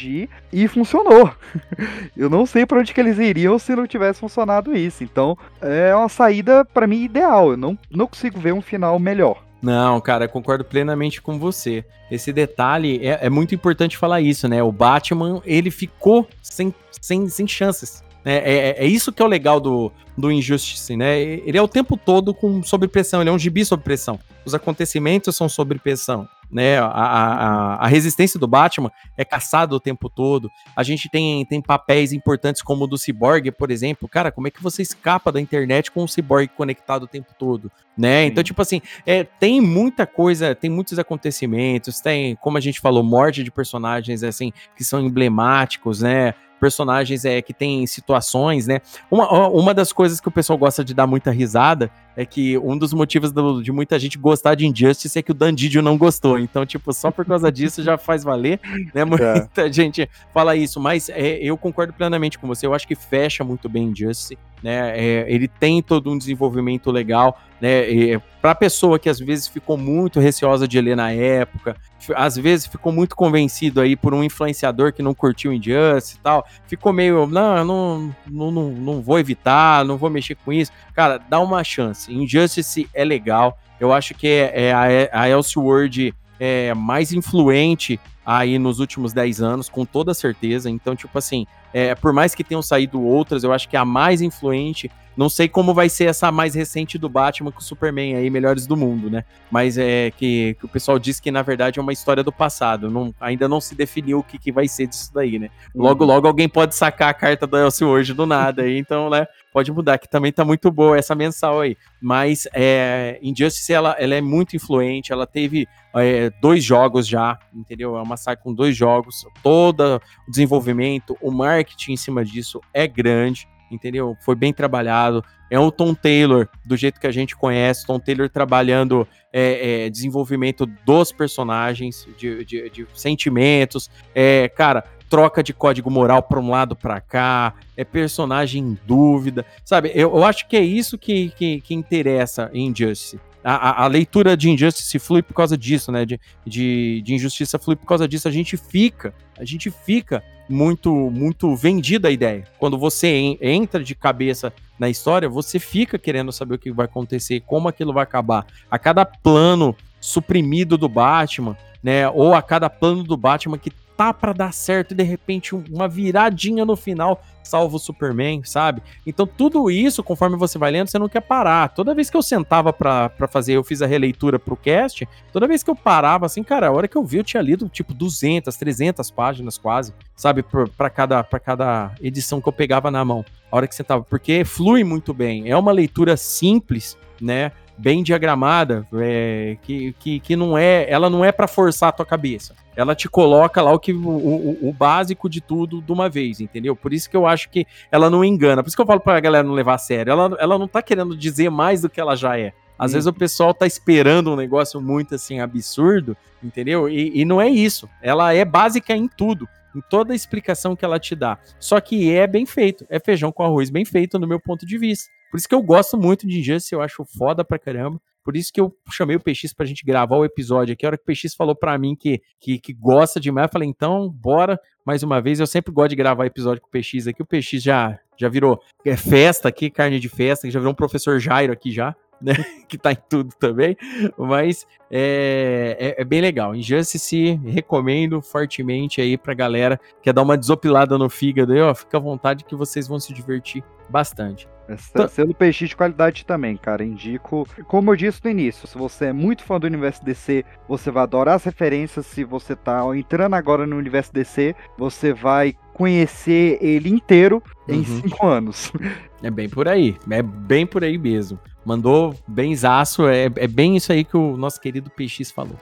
e funcionou. eu não sei para onde que eles iriam se não tivesse funcionado isso. Então, é uma saída para mim ideal. Eu não, não consigo ver um final melhor. Não, cara, concordo plenamente com você. Esse detalhe é, é, muito importante falar isso, né? O Batman, ele ficou sem, sem, sem chances. Né? É, é, é isso que é o legal do, do Injustice, né? Ele é o tempo todo com sob pressão, ele é um gibi sob pressão. Os acontecimentos são sob pressão né? A, a, a, resistência do Batman é caçada o tempo todo. A gente tem, tem papéis importantes como o do Cyborg, por exemplo. Cara, como é que você escapa da internet com o Cyborg conectado o tempo todo, né? Sim. Então, tipo assim, é, tem muita coisa, tem muitos acontecimentos, tem, como a gente falou, morte de personagens assim que são emblemáticos, né? personagens é que tem situações, né? Uma, uma das coisas que o pessoal gosta de dar muita risada é que um dos motivos do, de muita gente gostar de Injustice é que o Dandidio não gostou. Então, tipo, só por causa disso já faz valer, né? Muita é. gente fala isso, mas é, eu concordo plenamente com você. Eu acho que fecha muito bem Injustice né? É, ele tem todo um desenvolvimento legal, né? Para pessoa que às vezes ficou muito receosa de ler na época, às vezes ficou muito convencido aí por um influenciador que não curtiu Injustice e tal, ficou meio, não, não, não, não, não vou evitar, não vou mexer com isso. Cara, dá uma chance. Injustice é legal. Eu acho que é, é a, a Elseworld é, mais influente aí nos últimos 10 anos, com toda certeza. Então, tipo assim, é, por mais que tenham saído outras, eu acho que a mais influente não sei como vai ser essa mais recente do Batman com o Superman aí, melhores do mundo, né? Mas é que, que o pessoal diz que na verdade é uma história do passado. Não, ainda não se definiu o que, que vai ser disso daí, né? Logo, uhum. logo alguém pode sacar a carta do Elcio hoje do nada aí, então, né? Pode mudar, que também tá muito boa essa mensal aí. Mas é, Injustice, ela, ela é muito influente, ela teve é, dois jogos já, entendeu? É uma saga com dois jogos, todo o desenvolvimento, o marketing em cima disso é grande entendeu? Foi bem trabalhado. É o Tom Taylor, do jeito que a gente conhece, Tom Taylor trabalhando é, é, desenvolvimento dos personagens, de, de, de sentimentos, é, cara, troca de código moral para um lado para cá, é personagem em dúvida, sabe? Eu, eu acho que é isso que, que, que interessa em Injustice. A, a, leitura de Injustice flui por causa disso, né? De, de, de injustiça flui por causa disso. A gente fica, a gente fica muito muito vendida a ideia. Quando você entra de cabeça na história, você fica querendo saber o que vai acontecer, como aquilo vai acabar. A cada plano suprimido do Batman, né, ou a cada plano do Batman que tá para dar certo e de repente uma viradinha no final salva o Superman, sabe? Então tudo isso, conforme você vai lendo, você não quer parar. Toda vez que eu sentava para fazer, eu fiz a releitura pro cast, toda vez que eu parava assim, cara, a hora que eu vi eu tinha lido tipo 200, 300 páginas quase, sabe, para cada para cada edição que eu pegava na mão. A hora que sentava, porque flui muito bem. É uma leitura simples, né? Bem diagramada, é, que, que, que não é, ela não é para forçar a tua cabeça. Ela te coloca lá o que o, o, o, básico de tudo de uma vez, entendeu? Por isso que eu acho que ela não engana. Por isso que eu falo pra galera não levar a sério. Ela, ela não tá querendo dizer mais do que ela já é. Às hum. vezes o pessoal tá esperando um negócio muito assim absurdo, entendeu? E, e não é isso. Ela é básica em tudo em toda a explicação que ela te dá. Só que é bem feito, é feijão com arroz bem feito no meu ponto de vista. Por isso que eu gosto muito de Injustice, eu acho foda pra caramba. Por isso que eu chamei o PX pra gente gravar o episódio aqui. A hora que o PX falou pra mim que, que, que gosta demais, eu falei, então, bora mais uma vez. Eu sempre gosto de gravar episódio com o PX aqui. O PX já, já virou é, festa aqui, carne de festa, já virou um professor Jairo aqui já. Né? que tá em tudo também, mas é, é, é, bem legal. Injustice, recomendo fortemente aí pra galera que quer dar uma desopilada no fígado aí, ó, fica à vontade que vocês vão se divertir bastante. É sendo peixe de qualidade também, cara. Indico. Como eu disse no início, se você é muito fã do universo DC, você vai adorar as referências. Se você tá entrando agora no universo DC, você vai conhecer ele inteiro em uhum. cinco anos. É bem por aí. É bem por aí mesmo. Mandou bem zaço. É, é bem isso aí que o nosso querido PX falou.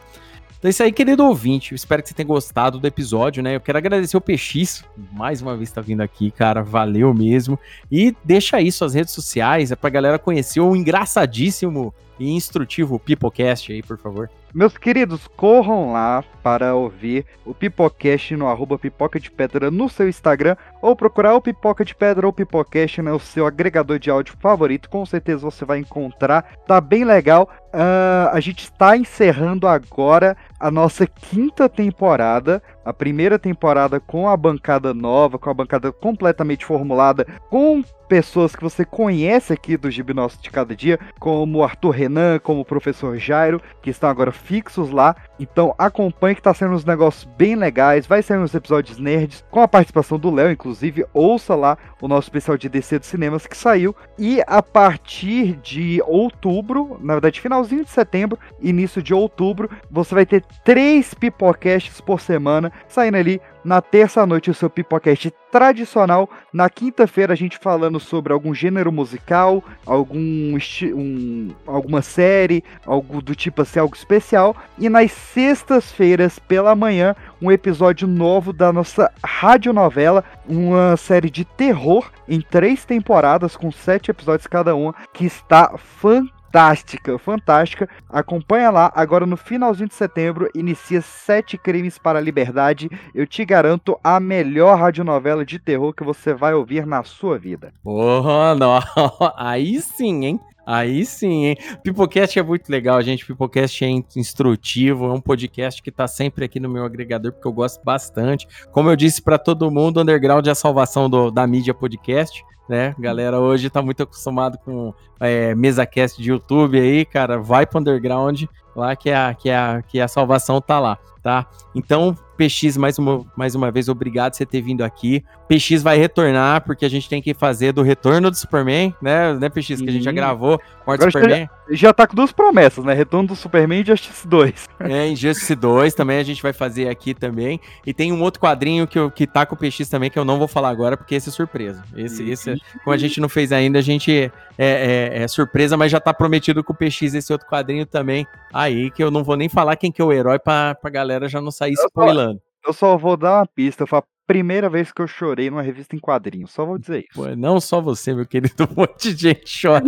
Então é isso aí, querido ouvinte. Eu espero que você tenha gostado do episódio, né? Eu quero agradecer o PX, mais uma vez tá vindo aqui, cara. Valeu mesmo. E deixa aí suas redes sociais, é pra galera conhecer o engraçadíssimo e instrutivo Pipocast aí, por favor. Meus queridos, corram lá para ouvir o Pipocast no arroba Pipoca de Pedra no seu Instagram ou procurar o Pipoca de Pedra ou Pipocast no seu agregador de áudio favorito. Com certeza você vai encontrar. Tá bem legal. Uh, a gente está encerrando agora a nossa quinta temporada. A primeira temporada com a bancada nova, com a bancada completamente formulada, com pessoas que você conhece aqui do Gibi Nosso de Cada Dia, como Arthur Renan, como o Professor Jairo, que estão agora fixos lá. Então acompanhe que tá sendo uns negócios bem legais, vai ser uns episódios nerds, com a participação do Léo, inclusive, ouça lá o nosso especial de DC dos cinemas que saiu. E a partir de outubro, na verdade finalzinho de setembro, início de outubro, você vai ter três pipocasts por semana, saindo ali na terça-noite, o seu Pipocast tradicional. Na quinta-feira, a gente falando sobre algum gênero musical, algum um, alguma série, algo do tipo assim, algo especial. E nas sextas-feiras, pela manhã, um episódio novo da nossa radionovela, uma série de terror em três temporadas, com sete episódios cada uma, que está fantástica fantástica, fantástica. Acompanha lá, agora no finalzinho de setembro, inicia Sete Crimes para a Liberdade. Eu te garanto a melhor radionovela de terror que você vai ouvir na sua vida. Porra, não. aí sim, hein? Aí sim, hein? Pipocast é muito legal, gente. Pipocast é instrutivo, é um podcast que tá sempre aqui no meu agregador, porque eu gosto bastante. Como eu disse para todo mundo, Underground é a salvação do, da mídia podcast né? Galera hoje tá muito acostumado com é, mesa cast de YouTube aí, cara. Vai pro underground lá que a, que a, que a salvação tá lá, tá? Então, PX, mais uma, mais uma vez, obrigado por você ter vindo aqui. PX vai retornar, porque a gente tem que fazer do retorno do Superman, né, né PX? Que a gente já gravou, Morte do Superman. Já, já tá com duas promessas, né? Retorno do Superman e Justice 2. É, Injustice 2 também a gente vai fazer aqui também. E tem um outro quadrinho que, eu, que tá com o PX também, que eu não vou falar agora, porque esse é surpresa. Esse, esse como a gente não fez ainda, a gente é, é, é surpresa, mas já tá prometido com o PX esse outro quadrinho também. Aí, que eu não vou nem falar quem que é o herói pra, pra galera já não sair spoilando. Eu só vou dar uma pista. Eu falo, primeira vez que eu chorei numa revista em quadrinhos. Só vou dizer isso. Pô, não só você, meu querido. Um monte de gente chora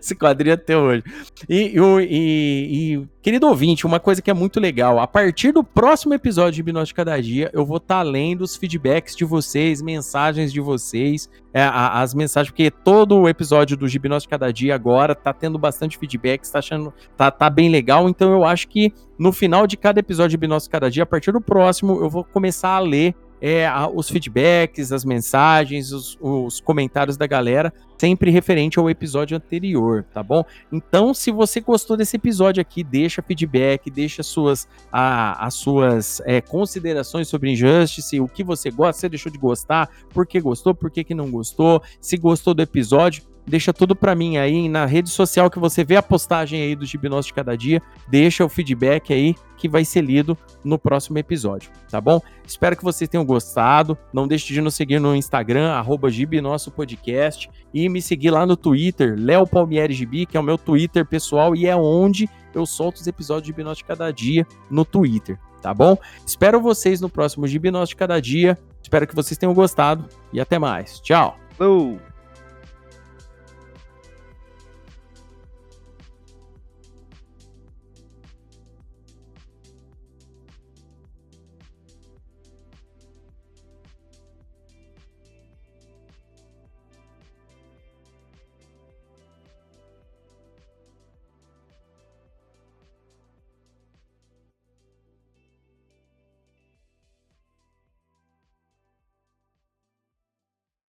esse quadrinho até hoje. E, e, e, querido ouvinte, uma coisa que é muito legal. A partir do próximo episódio de Hipnose Cada Dia, eu vou estar tá lendo os feedbacks de vocês, mensagens de vocês, é, as mensagens, porque todo o episódio do Gibnose Cada Dia agora tá tendo bastante feedback, está achando, tá, tá bem legal. Então eu acho que no final de cada episódio de Hipnose Cada Dia, a partir do próximo, eu vou começar a ler é, os feedbacks, as mensagens, os, os, comentários da galera, sempre referente ao episódio anterior, tá bom? Então, se você gostou desse episódio aqui, deixa feedback, deixa suas, a, as suas é, considerações sobre Injustice, o que você gosta, você deixou de gostar, por que gostou, por que, que não gostou, se gostou do episódio, deixa tudo para mim aí na rede social que você vê a postagem aí do Gibnós de cada dia, deixa o feedback aí que vai ser lido no próximo episódio, tá bom? Espero que vocês tenham gostado. Não deixe de nos seguir no Instagram, arroba Podcast, e me seguir lá no Twitter, Léo Palmieri Gibi, que é o meu Twitter pessoal e é onde eu solto os episódios de Hipnose de cada dia no Twitter, tá bom? Espero vocês no próximo Gibnós de cada dia. Espero que vocês tenham gostado e até mais. Tchau!